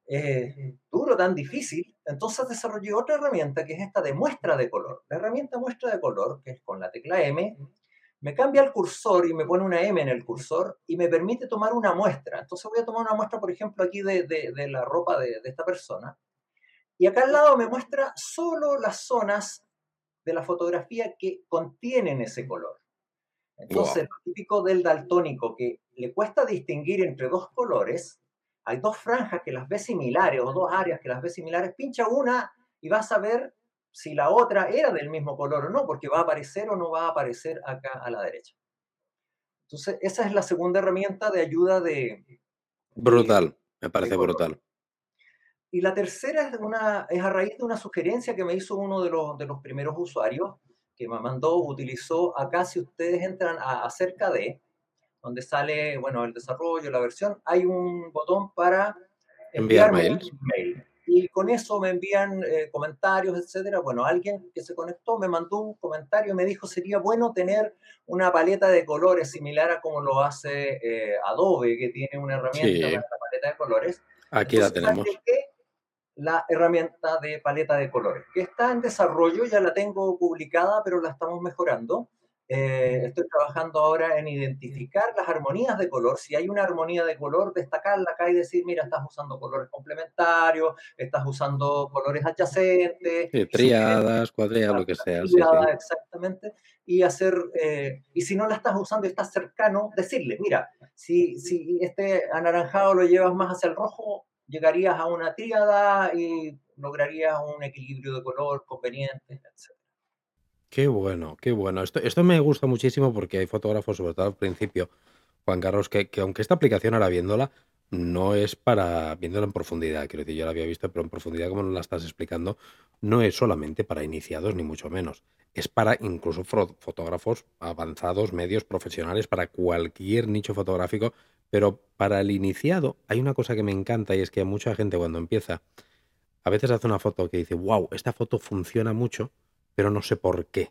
eh, duro, tan difícil. Entonces desarrollé otra herramienta que es esta de muestra de color. La herramienta muestra de color, que es con la tecla M, me cambia el cursor y me pone una M en el cursor y me permite tomar una muestra. Entonces voy a tomar una muestra, por ejemplo, aquí de, de, la ropa de, de esta persona. Y acá al lado me muestra solo las zonas de la fotografía que contienen ese color. Entonces, lo típico del daltónico, que le cuesta distinguir entre dos colores, hay dos franjas que las ve similares o dos áreas que las ve similares, pincha una y vas a ver si la otra era del mismo color o no, porque va a aparecer o no va a aparecer acá a la derecha. Entonces, esa es la segunda herramienta de ayuda de... Brutal, me parece brutal. Y la tercera es, una, es a raíz de una sugerencia que me hizo uno de los, de los primeros usuarios, que me mandó, utilizó acá, si ustedes entran a acerca de, donde sale, bueno, el desarrollo, la versión, hay un botón para enviar mails. Mail. Y con eso me envían eh, comentarios, etcétera. Bueno, alguien que se conectó me mandó un comentario y me dijo sería bueno tener una paleta de colores similar a como lo hace eh, Adobe, que tiene una herramienta para la paleta de colores. Aquí la tenemos la herramienta de paleta de colores, que está en desarrollo, ya la tengo publicada, pero la estamos mejorando. Eh, estoy trabajando ahora en identificar las armonías de color. Si hay una armonía de color, destacarla acá y decir, mira, estás usando colores complementarios, estás usando colores adyacentes. Sí, triadas, cuadriadas, lo que sea. Exactamente. Y hacer, eh, y si no la estás usando y estás cercano, decirle, mira, si, si este anaranjado lo llevas más hacia el rojo, llegarías a una tríada y lograrías un equilibrio de color conveniente, etc. Qué bueno, qué bueno. Esto, esto me gusta muchísimo porque hay fotógrafos, sobre todo al principio, Juan Carlos, que, que aunque esta aplicación ahora viéndola, no es para viéndola en profundidad, quiero decir, yo la había visto, pero en profundidad, como nos la estás explicando, no es solamente para iniciados, ni mucho menos. Es para incluso fotógrafos avanzados, medios, profesionales, para cualquier nicho fotográfico pero para el iniciado hay una cosa que me encanta y es que mucha gente cuando empieza, a veces hace una foto que dice, wow, esta foto funciona mucho, pero no sé por qué.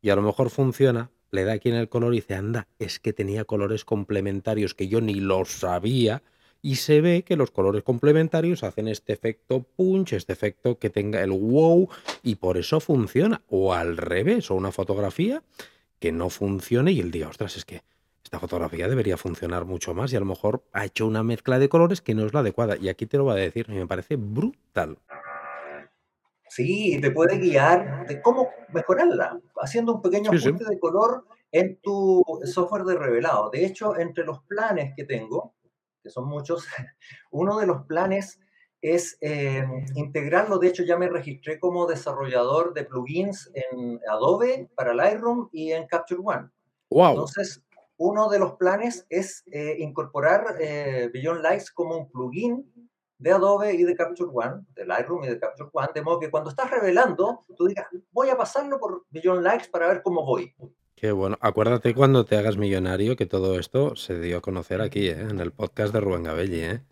Y a lo mejor funciona, le da aquí en el color y dice, anda, es que tenía colores complementarios que yo ni los sabía y se ve que los colores complementarios hacen este efecto punch, este efecto que tenga el wow y por eso funciona. O al revés, o una fotografía que no funcione y el día, ostras, es que esta fotografía debería funcionar mucho más y a lo mejor ha hecho una mezcla de colores que no es la adecuada. Y aquí te lo voy a decir, me parece brutal. Sí, te puede guiar de cómo mejorarla, haciendo un pequeño ajuste de color en tu software de revelado. De hecho, entre los planes que tengo, que son muchos, uno de los planes es eh, integrarlo. De hecho, ya me registré como desarrollador de plugins en Adobe para Lightroom y en Capture One. Wow. Entonces, uno de los planes es eh, incorporar eh, Beyond Lights como un plugin de Adobe y de Capture One, de Lightroom y de Capture One, de modo que cuando estás revelando, tú digas, voy a pasarlo por Beyond Lights para ver cómo voy. Qué bueno. Acuérdate cuando te hagas millonario que todo esto se dio a conocer aquí, ¿eh? en el podcast de Rubén Gabelli, ¿eh?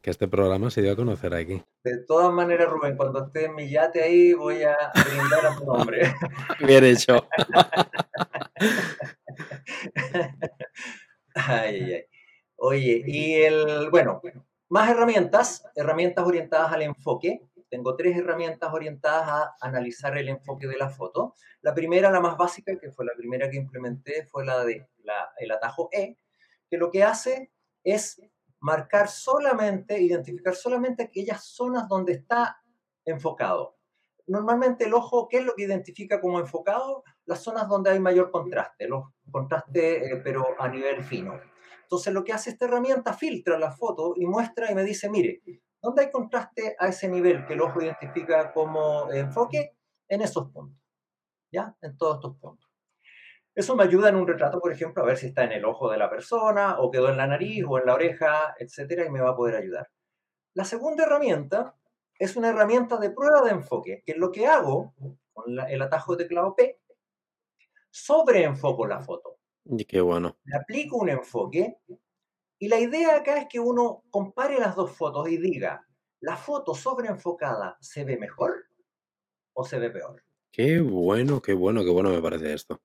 Que este programa se dio a conocer aquí. De todas maneras, Rubén, cuando esté en mi yate ahí, voy a brindar a tu nombre. Bien hecho. ay, ay. Oye, y el, bueno, más herramientas, herramientas orientadas al enfoque. Tengo tres herramientas orientadas a analizar el enfoque de la foto. La primera, la más básica, que fue la primera que implementé, fue la de el atajo E, que lo que hace es marcar solamente, identificar solamente aquellas zonas donde está enfocado. Normalmente el ojo, ¿qué es lo que identifica como enfocado? Las zonas donde hay mayor contraste, los contraste, eh, pero a nivel fino. Entonces lo que hace esta herramienta filtra la foto y muestra y me dice, mire, ¿dónde hay contraste a ese nivel que el ojo identifica como enfoque? En esos puntos, ¿ya? En todos estos puntos. Eso me ayuda en un retrato, por ejemplo, a ver si está en el ojo de la persona o quedó en la nariz o en la oreja, etcétera, y me va a poder ayudar. La segunda herramienta es una herramienta de prueba de enfoque, que es lo que hago con el atajo de teclado P, sobreenfoco la foto. Y qué bueno. Le aplico un enfoque y la idea acá es que uno compare las dos fotos y diga, ¿la foto sobreenfocada se ve mejor o se ve peor? Qué bueno, qué bueno, qué bueno me parece esto.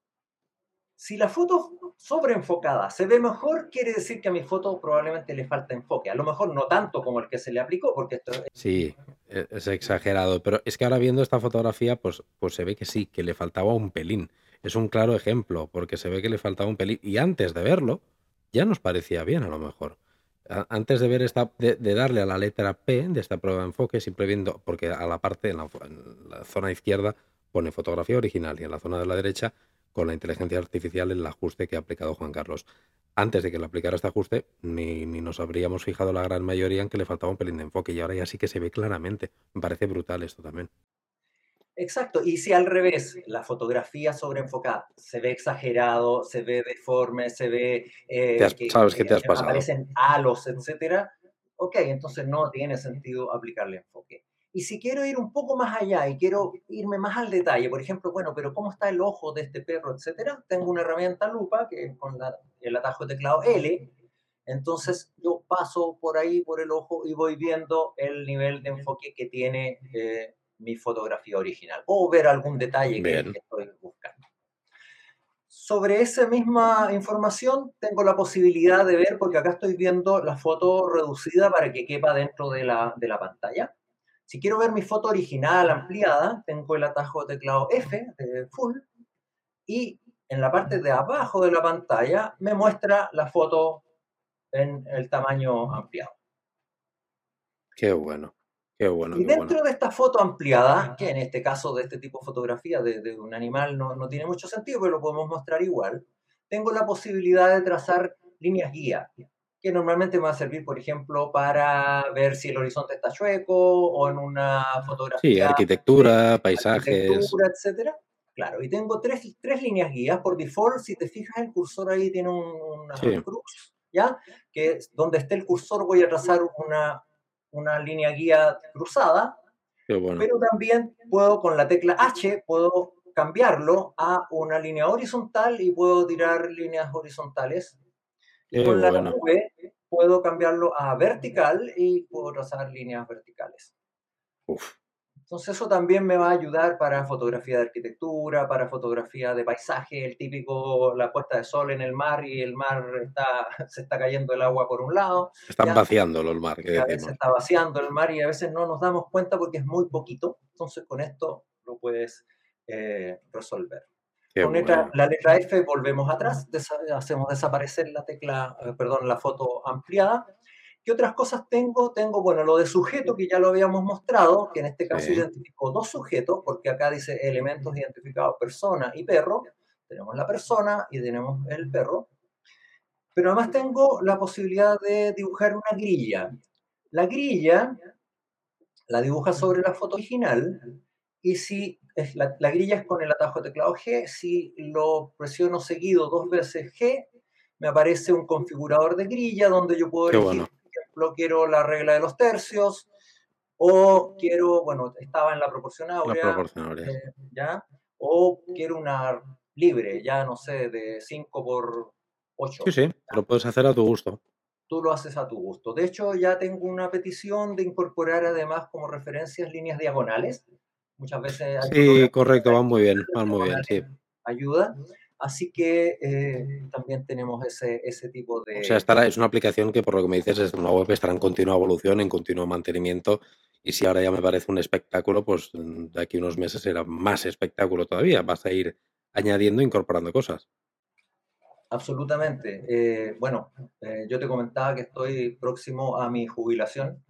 Si la foto sobreenfocada se ve mejor, quiere decir que a mi foto probablemente le falta enfoque. A lo mejor no tanto como el que se le aplicó, porque esto Sí, e, es exagerado, pero es que ahora viendo esta fotografía, pues, pues se ve que sí, que le faltaba un pelín es un claro ejemplo, porque se ve que le faltaba un pelín. Y antes de verlo, ya nos parecía bien a lo mejor. Antes de ver esta, de, darle a la letra P de esta prueba de enfoque, siempre viendo, porque a la parte, en la, zona izquierda, pone fotografía original y en la zona de la derecha, con la inteligencia artificial, el ajuste que ha aplicado Juan Carlos. Antes de que le aplicara este ajuste, ni, ni nos habríamos fijado la gran mayoría en que le faltaba un pelín de enfoque y ahora ya sí que se ve claramente. Me parece brutal esto también. Exacto, y si al revés, la fotografía sobreenfocada se ve exagerado, se ve deforme, se ve eh, que, sabes que te has pasado. aparecen halos, etcétera, ok, entonces no tiene sentido aplicarle enfoque. Y si quiero ir un poco más allá y quiero irme más al detalle, por ejemplo, bueno, pero ¿cómo está el ojo de este perro, etcétera? Tengo una herramienta lupa que con el atajo de teclado L, entonces yo paso por ahí, por el ojo y voy viendo el nivel de enfoque que tiene eh, mi fotografía original o ver algún detalle que, estoy buscando. Sobre esa misma información tengo la posibilidad de ver, porque acá estoy viendo la foto reducida para que quepa dentro de la, de la pantalla. Si quiero ver mi foto original ampliada, tengo el atajo de teclado F de Full y en la parte de abajo de la pantalla me muestra la foto en el tamaño ampliado. Qué bueno y dentro de esta foto ampliada, que en este caso de este tipo de fotografía de, un animal no, no, tiene mucho sentido, pero lo podemos mostrar igual, tengo la posibilidad de trazar líneas guía, que normalmente me va a servir, por ejemplo, para ver si el horizonte está chueco o en una fotografía. Sí, arquitectura, paisajes. Arquitectura, etcétera. Claro, y tengo tres, tres, líneas guías. Por default, si te fijas, el cursor ahí tiene una cruz, ¿ya? Que donde esté el cursor voy a trazar una, una línea guía cruzada, pero también puedo con la tecla H, puedo cambiarlo a una línea horizontal y puedo tirar líneas horizontales. Y con la V puedo cambiarlo a vertical y puedo trazar líneas verticales. Entonces eso también me va a ayudar para fotografía de arquitectura, para fotografía de paisaje, el típico, la puesta de sol en el mar y el mar está, se está cayendo el agua por un lado. Están vaciándolo el mar, que A veces está vaciando el mar y a veces no nos damos cuenta porque es muy poquito. Entonces con esto lo puedes eh, resolver. Con la letra F volvemos atrás, hacemos desaparecer la tecla, eh, perdón, la foto ampliada ¿Qué otras cosas tengo? Tengo, bueno, lo de sujeto que ya lo habíamos mostrado, que en este caso identifico dos sujetos, porque acá dice elementos identificados, persona y perro. Tenemos la persona y tenemos el perro. Pero además tengo la posibilidad de dibujar una grilla. La grilla la dibuja sobre la foto original y si es la, grilla es con el atajo de teclado G, si lo presiono seguido dos veces G, me aparece un configurador de grilla donde yo puedo elegir quiero la regla de los tercios, o quiero, bueno, estaba en la proporción áurea, eh, ¿ya? O quiero una libre, ya no sé, de 5 por 8. Sí, sí, lo puedes hacer a tu gusto. Tú lo haces a tu gusto. De hecho, ya tengo una petición de incorporar además como referencias líneas diagonales. Muchas veces... Sí, correcto, van muy bien, van muy bien, sí. Ayuda. Así que eh, también tenemos ese, ese tipo de... O sea, estará, es una aplicación que por lo que me dices es una web estará en continua evolución, en continuo mantenimiento y si ahora ya me parece un espectáculo, pues mm, de aquí unos meses será más espectáculo todavía. Vas a ir añadiendo, incorporando cosas. Absolutamente. Eh, bueno, eh, yo te comentaba que estoy próximo a mi jubilación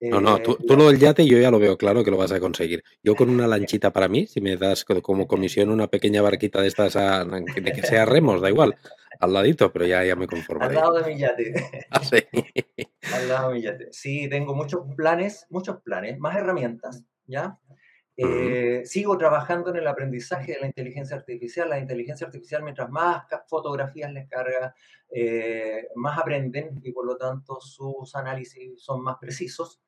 no, no, tú, eh, lo del yate yo ya lo veo claro que lo vas a conseguir. Yo con una lanchita para mí, si me das como comisión una pequeña barquita de estas, de que sea remos, da igual, al ladito, pero ya, ya me conformo. Al lado de mi yate. Ah, sí. Al lado de mi yate. Sí, tengo muchos planes, muchos planes, más herramientas, ¿ya? Eh, sigo trabajando en el aprendizaje de la inteligencia artificial. La inteligencia artificial, mientras más fotografías les carga, eh, más aprenden y por lo tanto sus análisis son más precisos.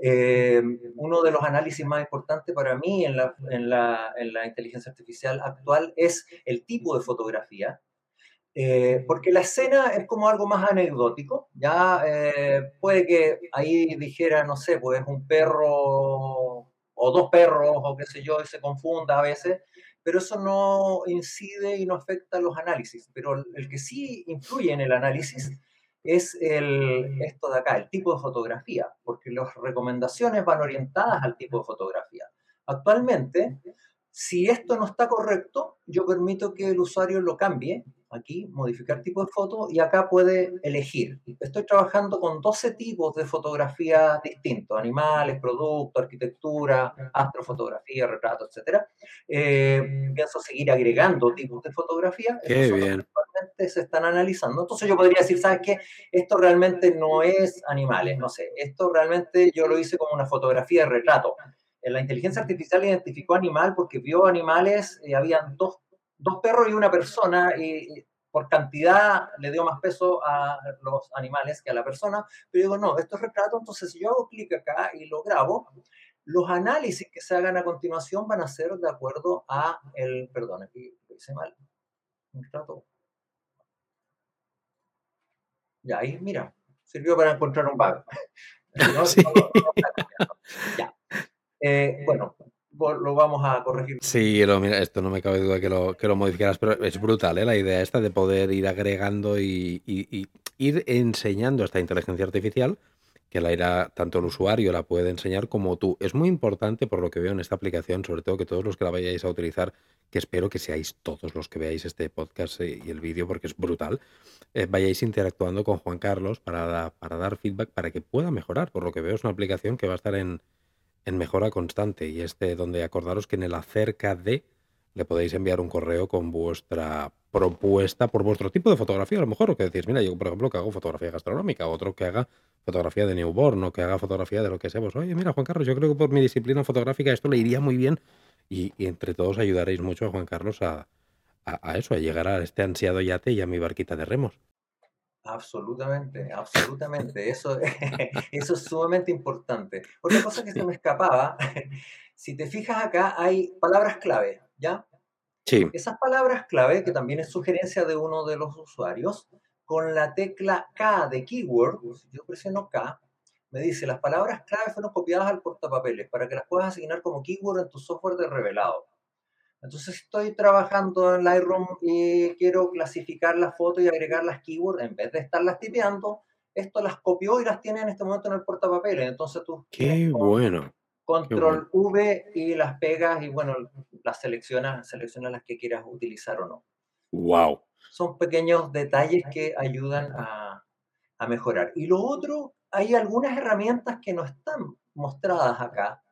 Eh, uno de los análisis más importantes para mí en la, en, la, en la, inteligencia artificial actual es el tipo de fotografía, eh, porque la escena es como algo más anecdótico, ya eh, puede que ahí dijera, no sé, pues un perro o dos perros o qué sé yo, y se confunda a veces, pero eso no incide y no afecta los análisis, pero el que sí influye en el análisis es el, esto de acá, el tipo de fotografía, porque las recomendaciones van orientadas al tipo de fotografía. Actualmente, si esto no está correcto, yo permito que el usuario lo cambie aquí, modificar tipo de foto, y acá puede elegir. Estoy trabajando con 12 tipos de fotografía distintos, animales, productos, arquitectura, astrofotografía, retrato, etc. Eh, pienso seguir agregando tipos de fotografía. Qué bien. Se están analizando. Entonces yo podría decir, ¿sabes qué? Esto realmente no es animales, no sé. Esto realmente yo lo hice como una fotografía de retrato. En la inteligencia artificial identificó animal porque vio animales, y habían dos dos perros y una persona, y, por cantidad le dio más peso a los animales que a la persona, pero digo, no, esto es retrato, entonces si yo hago clic acá y lo grabo, los análisis que se hagan a continuación van a ser de acuerdo a el, perdón, aquí lo hice mal, retrato. Ya, ahí, mira, sirvió para encontrar un bug. ya. Eh, bueno, lo vamos a corregir. Sí, lo, mira, esto no me cabe duda que lo, que lo modificarás, pero es brutal ¿eh? la idea esta de poder ir agregando y, ir enseñando esta inteligencia artificial que la irá tanto el usuario la puede enseñar como tú. Es muy importante por lo que veo en esta aplicación, sobre todo que todos los que la vayáis a utilizar, que espero que seáis todos los que veáis este podcast y el vídeo porque es brutal, eh, vayáis interactuando con Juan Carlos para, para dar feedback para que pueda mejorar. Por lo que veo es una aplicación que va a estar en, en mejora constante y este donde acordaros que en el acerca de le podéis enviar un correo con vuestra propuesta por vuestro tipo de fotografía, a lo mejor, o que decís, mira, yo por ejemplo que hago fotografía gastronómica, otro que haga fotografía de newborn, o que haga fotografía de lo que seamos. Oye, mira, Juan Carlos, yo creo que por mi disciplina fotográfica esto le iría muy bien y, entre todos ayudaréis mucho a Juan Carlos a, a, eso, a llegar a este ansiado yate y a mi barquita de remos. Absolutamente, absolutamente. Eso, eso es sumamente importante. Otra cosa que se me escapaba, si te fijas acá, hay palabras clave, ¿ya? Sí. Esas palabras clave, que también es sugerencia de uno de los usuarios, con la tecla K de keyword, yo presiono K, me dice, las palabras clave fueron copiadas al portapapeles para que las puedas asignar como keyword en tu software de revelado. Entonces estoy trabajando en Lightroom y quiero clasificar la foto y agregar las keywords en vez de estarlas tipeando. Esto las copió y las tiene en este momento en el portapapeles. Entonces tú... Qué bueno. Control V y las pegas y bueno, las seleccionas, seleccionas las que quieras utilizar o no. Wow. Son pequeños detalles que ayudan a, a mejorar. Y lo otro, hay algunas herramientas que no están mostradas acá,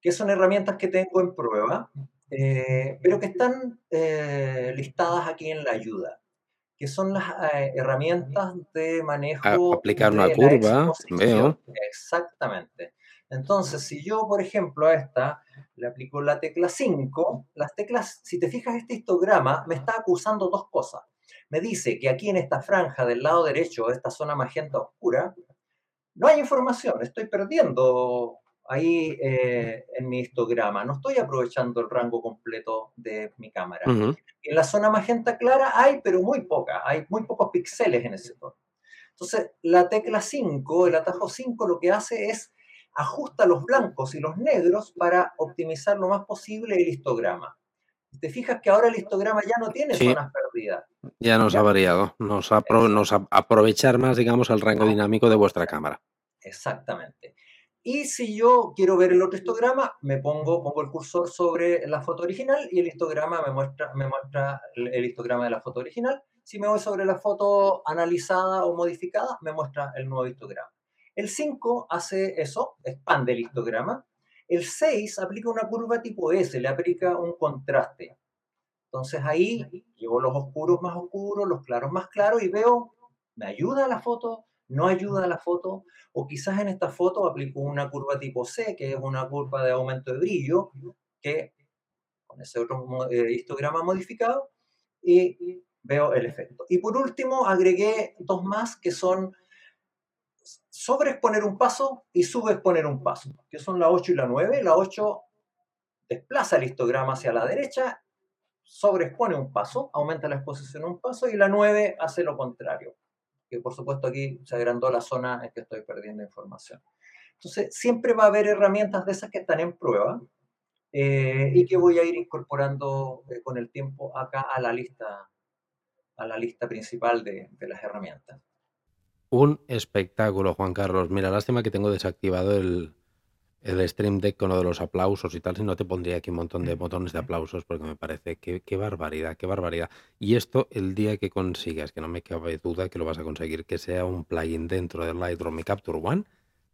que son herramientas que tengo en prueba, eh, pero que están eh, listadas aquí en la ayuda, que son las eh, herramientas de manejo. aplicar una curva, veo. Exactamente. Entonces, si yo, por ejemplo, a esta le aplico la tecla 5, las teclas, si te fijas, este histograma me está acusando dos cosas me dice que aquí en esta franja del lado derecho, esta zona magenta oscura, no hay información, estoy perdiendo ahí eh, en mi histograma, no estoy aprovechando el rango completo de mi cámara. En la zona magenta clara hay, pero muy poca, hay muy pocos píxeles en ese tono. Entonces, la tecla 5, el atajo 5, lo que hace es ajusta los blancos y los negros para optimizar lo más posible el histograma te fijas que ahora el histograma ya no tiene zonas perdidas. Ya nos ha variado, nos, a aprovechar más, digamos, el rango dinámico de vuestra cámara. Exactamente. Y si yo quiero ver el otro histograma, me pongo, pongo el cursor sobre la foto original y el histograma me muestra, me muestra el histograma de la foto original. Si me voy sobre la foto analizada o modificada, me muestra el nuevo histograma. El 5 hace eso, expande el histograma el 6 aplica una curva tipo S, le aplica un contraste. Entonces ahí llevo los oscuros más oscuros, los claros más claros y veo, ¿me ayuda la foto? ¿No ayuda la foto? O quizás en esta foto aplico una curva tipo C, que es una curva de aumento de brillo, que con ese otro eh, histograma modificado, y veo el efecto. Y por último, agregué dos más que son sobreexponer un paso y subexponer un paso, que son la 8 y la 9. La 8 desplaza el histograma hacia la derecha, sobreexpone un paso, aumenta la exposición un paso, y la 9 hace lo contrario, que por supuesto aquí se agrandó la zona en que estoy perdiendo información. Entonces, siempre va a haber herramientas de esas que están en prueba eh, y que voy a ir incorporando eh, con el tiempo acá a la lista, a la lista principal de las herramientas. Un espectáculo, Juan Carlos. Mira, lástima que tengo desactivado el, el Stream Deck con lo de los aplausos y tal, si no te pondría aquí un montón de botones de aplausos porque me parece que qué barbaridad, qué barbaridad. Y esto el día que consigas, que no me cabe duda que lo vas a conseguir, que sea un plugin dentro del Lightroom y Capture One,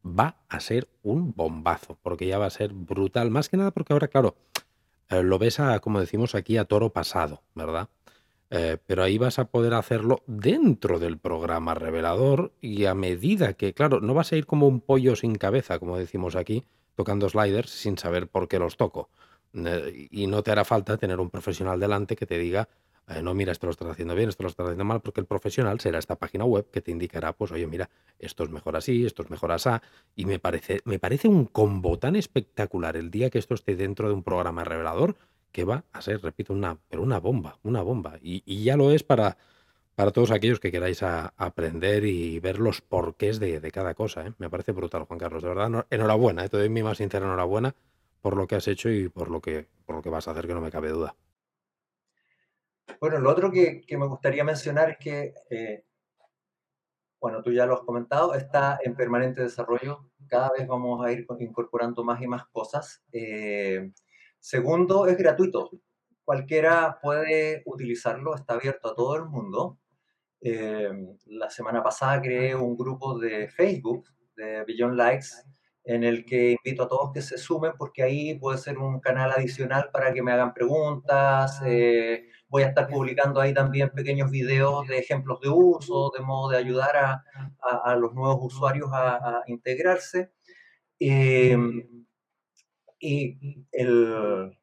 va a ser un bombazo, porque ya va a ser brutal, más que nada porque ahora, claro, eh, lo ves a, como decimos aquí, a toro pasado, ¿verdad? Eh, pero ahí vas a poder hacerlo dentro del programa revelador y a medida que, claro, no vas a ir como un pollo sin cabeza, como decimos aquí, tocando sliders sin saber por qué los toco. Eh, y no te hará falta tener un profesional delante que te diga, eh, no, mira, esto lo estás haciendo bien, esto lo estás haciendo mal, porque el profesional será esta página web que te indicará, pues, oye, mira, esto es mejor así, esto es mejor así. Y me parece, me parece un combo tan espectacular el día que esto esté dentro de un programa revelador que va a ser, repito, una, pero una bomba, una bomba. Y, ya lo es para, para todos aquellos que queráis aprender y ver los porqués de, cada cosa. ¿eh? Me parece brutal, Juan Carlos. De verdad, enhorabuena. ¿eh? Te doy mi más sincera enhorabuena por lo que has hecho y por lo que, por lo que vas a hacer, que no me cabe duda. Bueno, lo otro que, me gustaría mencionar es que, eh, bueno, tú ya lo has comentado, está en permanente desarrollo. Cada vez vamos a ir incorporando más y más cosas. Eh, Segundo, es gratuito. Cualquiera puede utilizarlo, está abierto a todo el mundo. Eh, la semana pasada creé un grupo de Facebook de Beyond Likes en el que invito a todos que se sumen porque ahí puede ser un canal adicional para que me hagan preguntas. Eh, voy a estar publicando ahí también pequeños videos de ejemplos de uso, de modo de ayudar a, los nuevos usuarios a, integrarse. Eh, y el,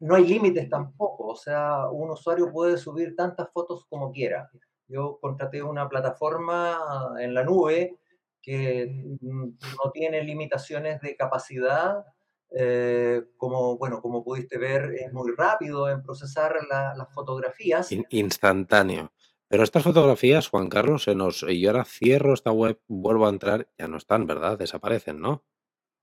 no hay límites tampoco, o sea, un usuario puede subir tantas fotos como quiera. Yo contraté una plataforma en la nube que no tiene limitaciones de capacidad, eh, como, bueno, como pudiste ver, es muy rápido en procesar las fotografías. instantáneo. Pero estas fotografías, Juan Carlos, se nos y ahora cierro esta web, vuelvo a entrar, ya no están, ¿verdad? Desaparecen, ¿no?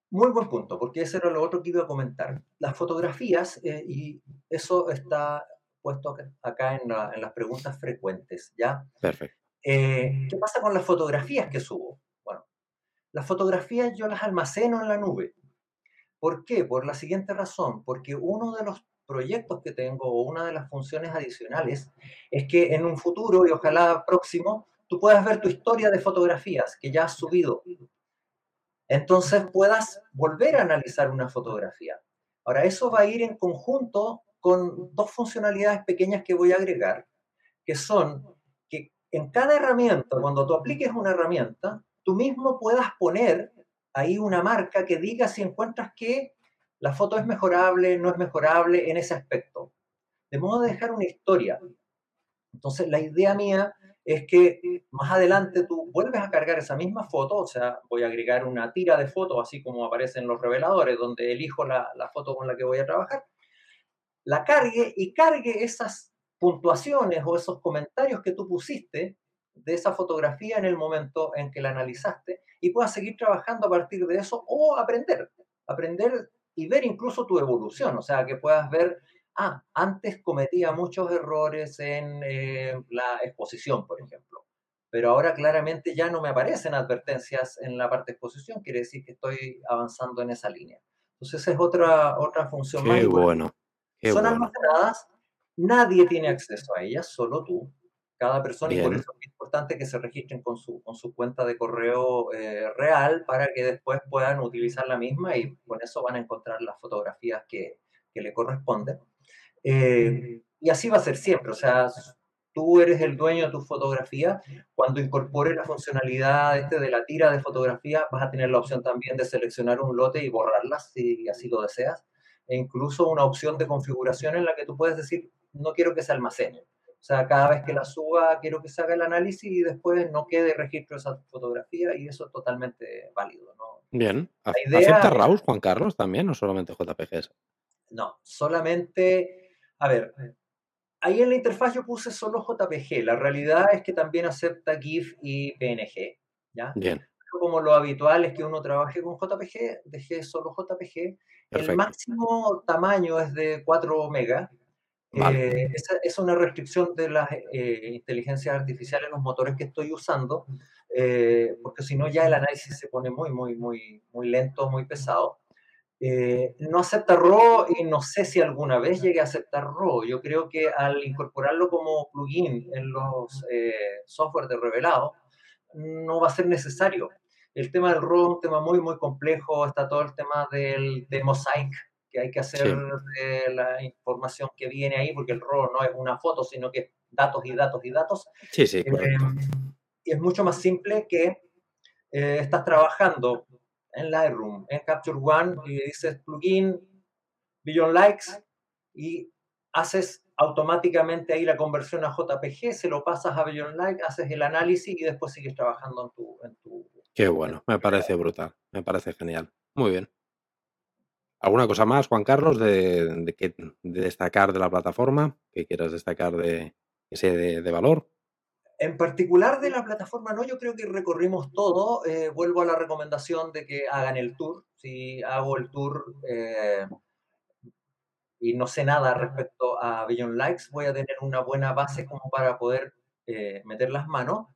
Muy buen punto, porque ese era lo otro que iba a comentar. Las fotografías, eh, y eso está puesto acá- en, la- en las preguntas frecuentes, ¿ya? Perfecto. Eh, ¿qué pasa con las fotografías que subo? Bueno, las fotografías yo las almaceno en la nube. ¿Por qué? Por la siguiente razón, porque uno de los proyectos que tengo o una de las funciones adicionales es que en un futuro y ojalá próximo tú puedas ver tu historia de fotografías que ya has subido. Entonces puedas volver a analizar una fotografía. Ahora, eso va a ir en conjunto con dos funcionalidades pequeñas que voy a agregar, que son que en cada herramienta, cuando tú apliques una herramienta, tú mismo puedas poner ahí una marca que diga si encuentras que la foto es mejorable, no es mejorable en ese aspecto. De modo de dejar una historia. Entonces, la idea mía es que más adelante tú vuelves a cargar esa misma foto, o sea, voy a agregar una tira de fotos, así como aparecen los reveladores, donde elijo la, la foto con la que voy a trabajar, la cargue y cargue esas puntuaciones o esos comentarios que tú pusiste de esa fotografía en el momento en que la analizaste y puedas seguir trabajando a partir de eso o aprender, aprender y ver incluso tu evolución, o sea, que puedas ver, ah, antes cometía muchos errores en eh, la exposición, por ejemplo, pero ahora claramente ya no me aparecen advertencias en la parte de exposición, quiere decir que estoy avanzando en esa línea. Entonces esa es otra, otra función más Qué importante. bueno, qué Son bueno. almacenadas, nadie tiene acceso a ellas, solo tú, cada persona, y por Bien, eso es importante que se registren con su, con su cuenta de correo eh, real para que después puedan utilizar la misma y con eso van a encontrar las fotografías que, que le corresponden. Eh, y así va a ser siempre, o sea, tú eres el dueño de tu fotografía. Cuando incorpores la funcionalidad este de la tira de fotografía, vas a tener la opción también de seleccionar un lote y borrarlas si así lo deseas. E incluso una opción de configuración en la que tú puedes decir, no quiero que se almacene. O sea, cada vez que la suba, quiero que se haga el análisis y después no quede registro de esa fotografía y eso es totalmente válido, ¿no? bien. La ¿Ac- idea ¿Acepta RAWs, Juan Carlos, también, no solamente JPGs? no, solamente, a ver, ahí en la interfaz yo puse solo JPG, la realidad es que también acepta GIF y PNG, ¿ya? Bien, Pero Como lo habitual es que uno trabaje con JPG, dejé solo JPG. El perfecto. máximo tamaño es de 4 megas. Vale, Eh, esa es una restricción de las eh, inteligencias artificiales, los motores que estoy usando, eh, porque si no ya el análisis se pone muy, muy, muy, muy lento, muy pesado. Eh, no acepta RAW y no sé si alguna vez llegue a aceptar RAW. Yo creo que al incorporarlo como plugin en los eh, software de revelado, no va a ser necesario. El tema del RAW es un tema muy, muy complejo. Está todo el tema del, de mosaic que hay que hacer sí, de la información que viene ahí, porque el RAW no es una foto, sino que es datos y datos y datos. sí, sí, Eh, y es mucho más simple que eh, estás trabajando en Lightroom, en Capture One, y dices plugin, billion likes, y haces automáticamente ahí la conversión a JPG, se lo pasas a billion like, haces el análisis y después sigues trabajando en tu... En tu, Qué en bueno, me parece brutal, me parece genial. Muy bien. ¿Alguna cosa más, Juan Carlos, de, destacar de la plataforma? que quieras destacar de de, de valor? En particular de la plataforma, no, yo creo que recorrimos todo. Eh, vuelvo a la recomendación de que hagan el tour. Si hago el tour eh, y no sé nada respecto a Billion Likes, voy a tener una buena base como para poder eh, meter las manos.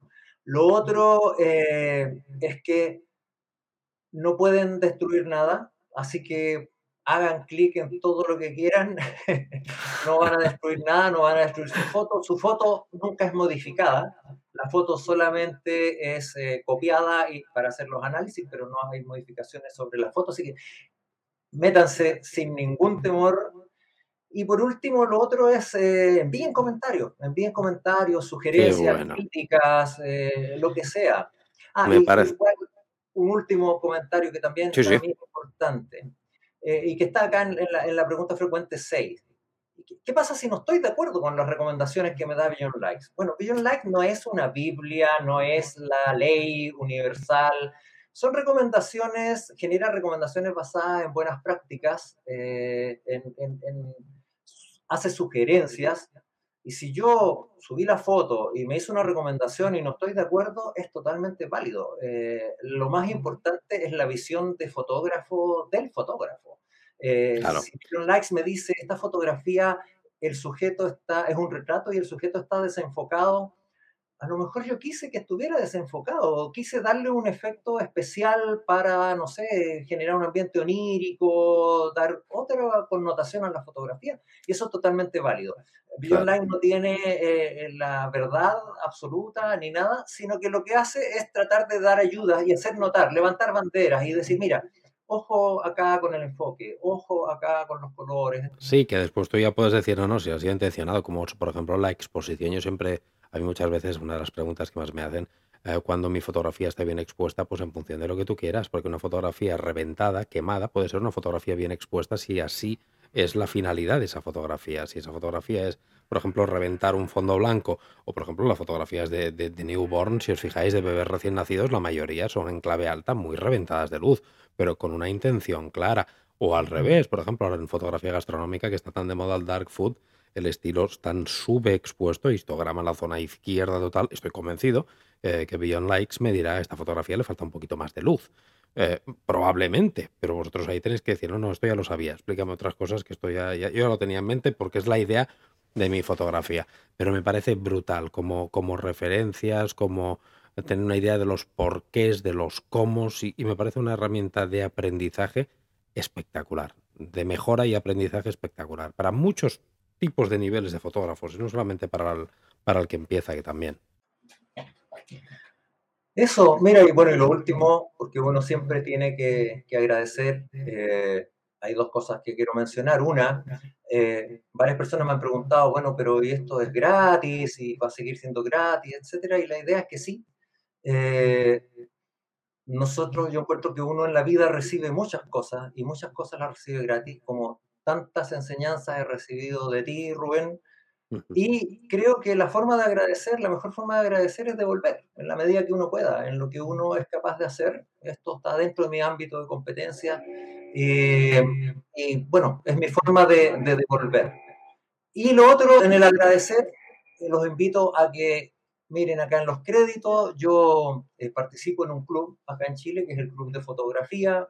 Lo otro es que no pueden destruir nada, así que hagan clic en todo lo que quieran, no van a destruir nada, no van a destruir su foto, su foto nunca es modificada, la foto solamente es eh, copiada y, para hacer los análisis, pero no hay modificaciones sobre la foto, así que métanse sin ningún temor. Y por último, lo otro es eh, envíen comentarios, envíen comentarios, sugerencias, bueno. críticas, eh, lo que sea. Ah, Me y, parece. igual un último comentario que también Sí, para sí. es importante eh, y que está acá en, en la, en la pregunta frecuente 6. ¿Qué, ¿Qué pasa si no estoy de acuerdo con las recomendaciones que me da Beyond Likes? Bueno, Beyond Likes no es una Biblia, no es la ley universal. Son recomendaciones, genera recomendaciones basadas en buenas prácticas, eh, en, en, en, hace sugerencias, Y si yo subí la foto y me hizo una recomendación y no estoy de acuerdo, es totalmente válido. Eh, lo más importante es la visión de fotógrafo del fotógrafo. Eh, si un Likes me dice, esta fotografía, el sujeto está, es un retrato y el sujeto está desenfocado, a lo mejor yo quise que estuviera desenfocado, quise darle un efecto especial para, no sé, generar un ambiente onírico, dar otra connotación a la fotografía, y eso es totalmente válido. Video Online no tiene eh, la verdad absoluta ni nada, sino que lo que hace es tratar de dar ayuda y hacer notar, levantar banderas y decir, mira, ojo acá con el enfoque, ojo acá con los colores. Sí, que después tú ya puedes decir, no, no, si ha sido intencionado, como por ejemplo la exposición, yo siempre a mí muchas veces una de las preguntas que más me hacen eh, cuando mi fotografía está bien expuesta, pues en función de lo que tú quieras, porque una fotografía reventada, quemada, puede ser una fotografía bien expuesta si así es la finalidad de esa fotografía. Si esa fotografía es, por ejemplo, reventar un fondo blanco, o por ejemplo, las fotografías de, de, de newborn, si os fijáis, de bebés recién nacidos, la mayoría son en clave alta, muy reventadas de luz, pero con una intención clara. O al revés, por ejemplo, ahora en fotografía gastronómica, que está tan de moda el dark food, el estilo tan subexpuesto, histograma en la zona izquierda total, estoy convencido eh, que Beyond Likes me dirá, esta fotografía le falta un poquito más de luz. Eh, probablemente, pero vosotros ahí tenéis que decir, no, no, esto ya lo sabía, explícame otras cosas que esto ya, yo ya lo tenía en mente porque es la idea de mi fotografía, pero me parece brutal como, como referencias, como tener una idea de los porqués, de los cómo, y, y me parece una herramienta de aprendizaje espectacular, de mejora y aprendizaje espectacular. Para muchos tipos de niveles de fotógrafos, y no solamente para el, para el que empieza, que también. Eso, mira, y bueno, y lo último, porque uno siempre tiene que, agradecer, eh, hay dos cosas que quiero mencionar. Una, eh, varias personas me han preguntado, bueno, pero ¿y esto es gratis? ¿Y va a seguir siendo gratis? Etcétera, y la idea es que sí. Eh, nosotros, yo encuentro que uno en la vida recibe muchas cosas y muchas cosas las recibe gratis, como tantas enseñanzas he recibido de ti, Rubén, y creo que la forma de agradecer, la mejor forma de agradecer es devolver, en la medida que uno pueda, en lo que uno es capaz de hacer. Esto está dentro de mi ámbito de competencia eh, y bueno, es mi forma de, devolver. Y lo otro, en el agradecer, los invito a que miren acá en los créditos, yo eh, participo en un club acá en Chile, que es el Club de Fotografía,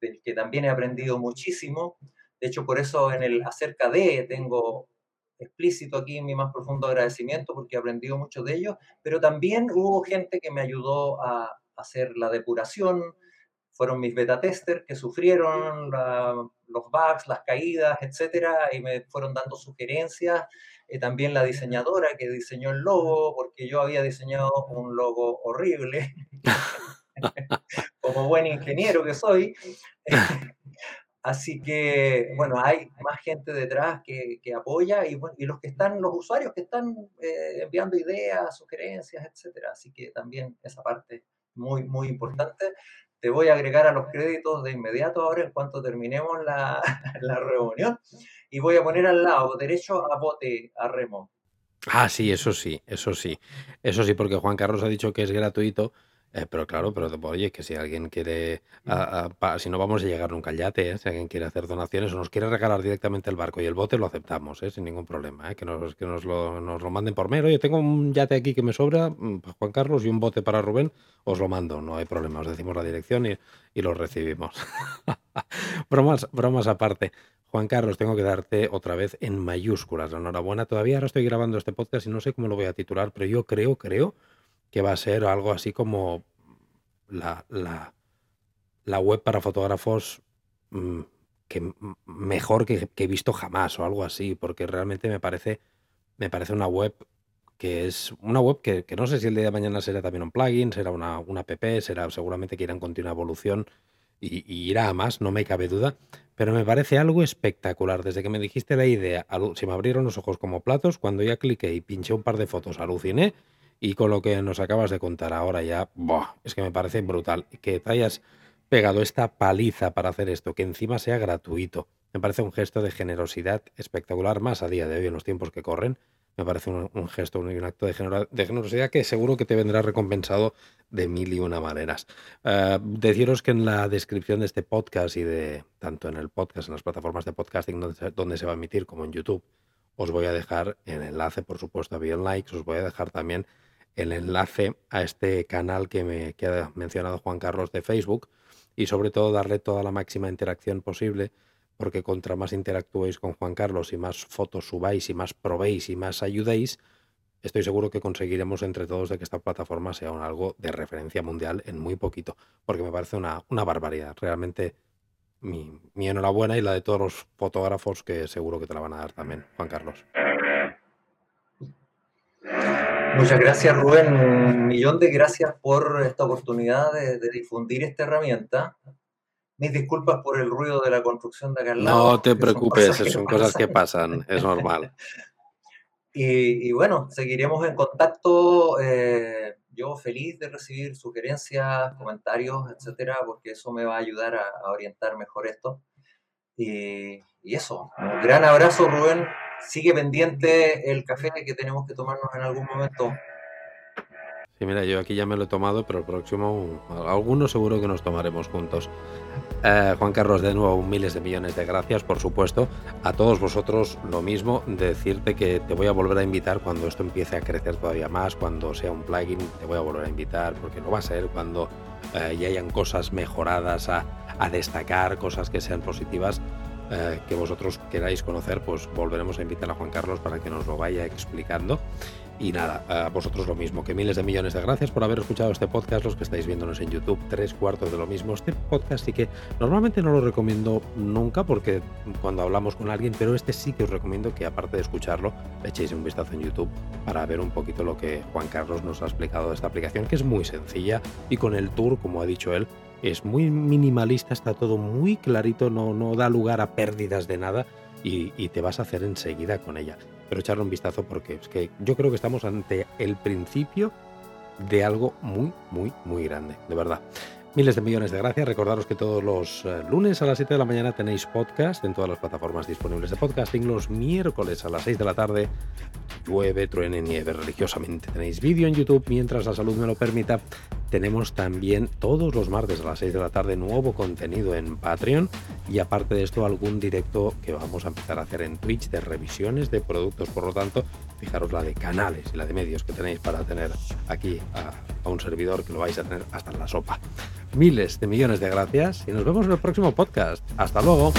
del que también he aprendido muchísimo. De hecho, por eso en el acerca de tengo explícito aquí mi más profundo agradecimiento porque he aprendido mucho de ellos, pero también hubo gente que me ayudó a hacer la depuración, fueron mis beta testers que sufrieron los bugs, las caídas, etcétera, y me fueron dando sugerencias. Eh, también la diseñadora que diseñó el logo, porque yo había diseñado un logo horrible, como buen ingeniero que soy. Así que, bueno, hay más gente detrás que, apoya y, y, los que están, los usuarios que están eh, enviando ideas, sugerencias, etcétera. Así que también esa parte muy, muy importante. Te voy a agregar a los créditos de inmediato ahora en cuanto terminemos la, la reunión y voy a poner al lado derecho a bote, a remo. Ah, sí, eso sí, eso sí. Eso sí, porque Juan Carlos ha dicho que es gratuito eh, pero claro, pero oye, que si alguien quiere, si no vamos a llegar nunca al yate, ¿eh? Si alguien quiere hacer donaciones o nos quiere regalar directamente el barco y el bote, lo aceptamos, ¿eh? Sin ningún problema, ¿eh? Que nos, que nos lo, nos lo manden por mail. Oye, tengo un yate aquí que me sobra, mm, para Juan Carlos, y un bote para Rubén, os lo mando, no hay problema, os decimos la dirección y, y lo recibimos. bromas, bromas aparte. Juan Carlos, tengo que darte otra vez en mayúsculas la enhorabuena. Todavía ahora estoy grabando este podcast y no sé cómo lo voy a titular, pero yo creo, creo que va a ser algo así como la, la, la web para fotógrafos mm, que mejor que, he visto jamás o algo así, porque realmente me parece, me parece una web que es una web que, no sé si el día de mañana será también un plugin, será una, una app, será seguramente que irá en continua evolución y, y, irá a más, no me cabe duda, pero me parece algo espectacular. Desde que me dijiste la idea, se me abrieron los ojos como platos, cuando ya cliqué y pinché un par de fotos, aluciné y con lo que nos acabas de contar ahora ya, es que me parece brutal. Que te hayas pegado esta paliza para hacer esto, que encima sea gratuito. Me parece un gesto de generosidad espectacular, más a día de hoy en los tiempos que corren. Me parece un, gesto, un, acto de, generosidad que seguro que te vendrá recompensado de mil y una maneras. Eh, deciros que en la descripción de este podcast y de tanto en el podcast, en las plataformas de podcasting donde se va a emitir como en YouTube, os voy a dejar el enlace, por supuesto, a Bien Likes, os voy a dejar también el enlace a este canal que me que ha mencionado Juan Carlos de Facebook y sobre todo darle toda la máxima interacción posible porque contra más interactuéis con Juan Carlos y más fotos subáis y más probéis y más ayudéis, estoy seguro que conseguiremos entre todos de que esta plataforma sea un algo de referencia mundial en muy poquito, porque me parece una, una barbaridad. Realmente mi, mi enhorabuena y la de todos los fotógrafos que seguro que te la van a dar también, Juan Carlos. Muchas gracias Rubén, un millón de gracias por esta oportunidad de, de difundir esta herramienta mis disculpas por el ruido de la construcción de acá al lado. No te preocupes, son cosas que pasan, es normal. Y, bueno, seguiremos en contacto. Eh, yo feliz de recibir sugerencias, comentarios, etcétera, porque eso me va a ayudar a, orientar mejor esto. Y, y, eso, un gran abrazo, Rubén. Sigue pendiente el café que tenemos que tomarnos en algún momento. Sí, mira, yo aquí ya me lo he tomado, pero el próximo, alguno seguro que nos tomaremos juntos. Eh, Juan Carlos, de nuevo, miles de millones de gracias, por supuesto. A todos vosotros lo mismo, decirte que te voy a volver a invitar cuando esto empiece a crecer todavía más, cuando sea un plugin, te voy a volver a invitar, porque no va a ser cuando eh, ya hayan cosas mejoradas a, a, destacar, cosas que sean positivas. Eh, que vosotros queráis conocer, pues volveremos a invitar a Juan Carlos para que nos lo vaya explicando. Y nada, a vosotros lo mismo, que miles de millones de gracias por haber escuchado este podcast, los que estáis viéndonos en YouTube, tres cuartos de lo mismo. Este podcast sí que normalmente no lo recomiendo nunca porque cuando hablamos con alguien, pero este sí que os recomiendo que aparte de escucharlo, echéis un vistazo en YouTube para ver un poquito lo que Juan Carlos nos ha explicado de esta aplicación, que es muy sencilla y con el tour, como ha dicho él, es muy minimalista, está todo muy clarito, no, no da lugar a pérdidas de nada y, y te vas a hacer enseguida con ella pero echarle un vistazo porque es que yo creo que estamos ante el principio de algo muy, muy, muy grande, de verdad. Miles de millones de gracias. Recordaros que todos los eh, lunes a las 7 de la mañana tenéis podcast en todas las plataformas disponibles de podcasting. Los miércoles a las 6 de la tarde llueve, truene, nieve religiosamente. Tenéis vídeo en YouTube mientras la salud me lo permita. Tenemos también todos los martes a las 6 de la tarde nuevo contenido en Patreon y aparte de esto algún directo que vamos a empezar a hacer en Twitch de revisiones de productos. Por lo tanto, fijaros la de canales y la de medios que tenéis para tener aquí a, a un servidor que lo vais a tener hasta en la sopa. Miles de millones de gracias y nos vemos en el próximo podcast. Hasta luego.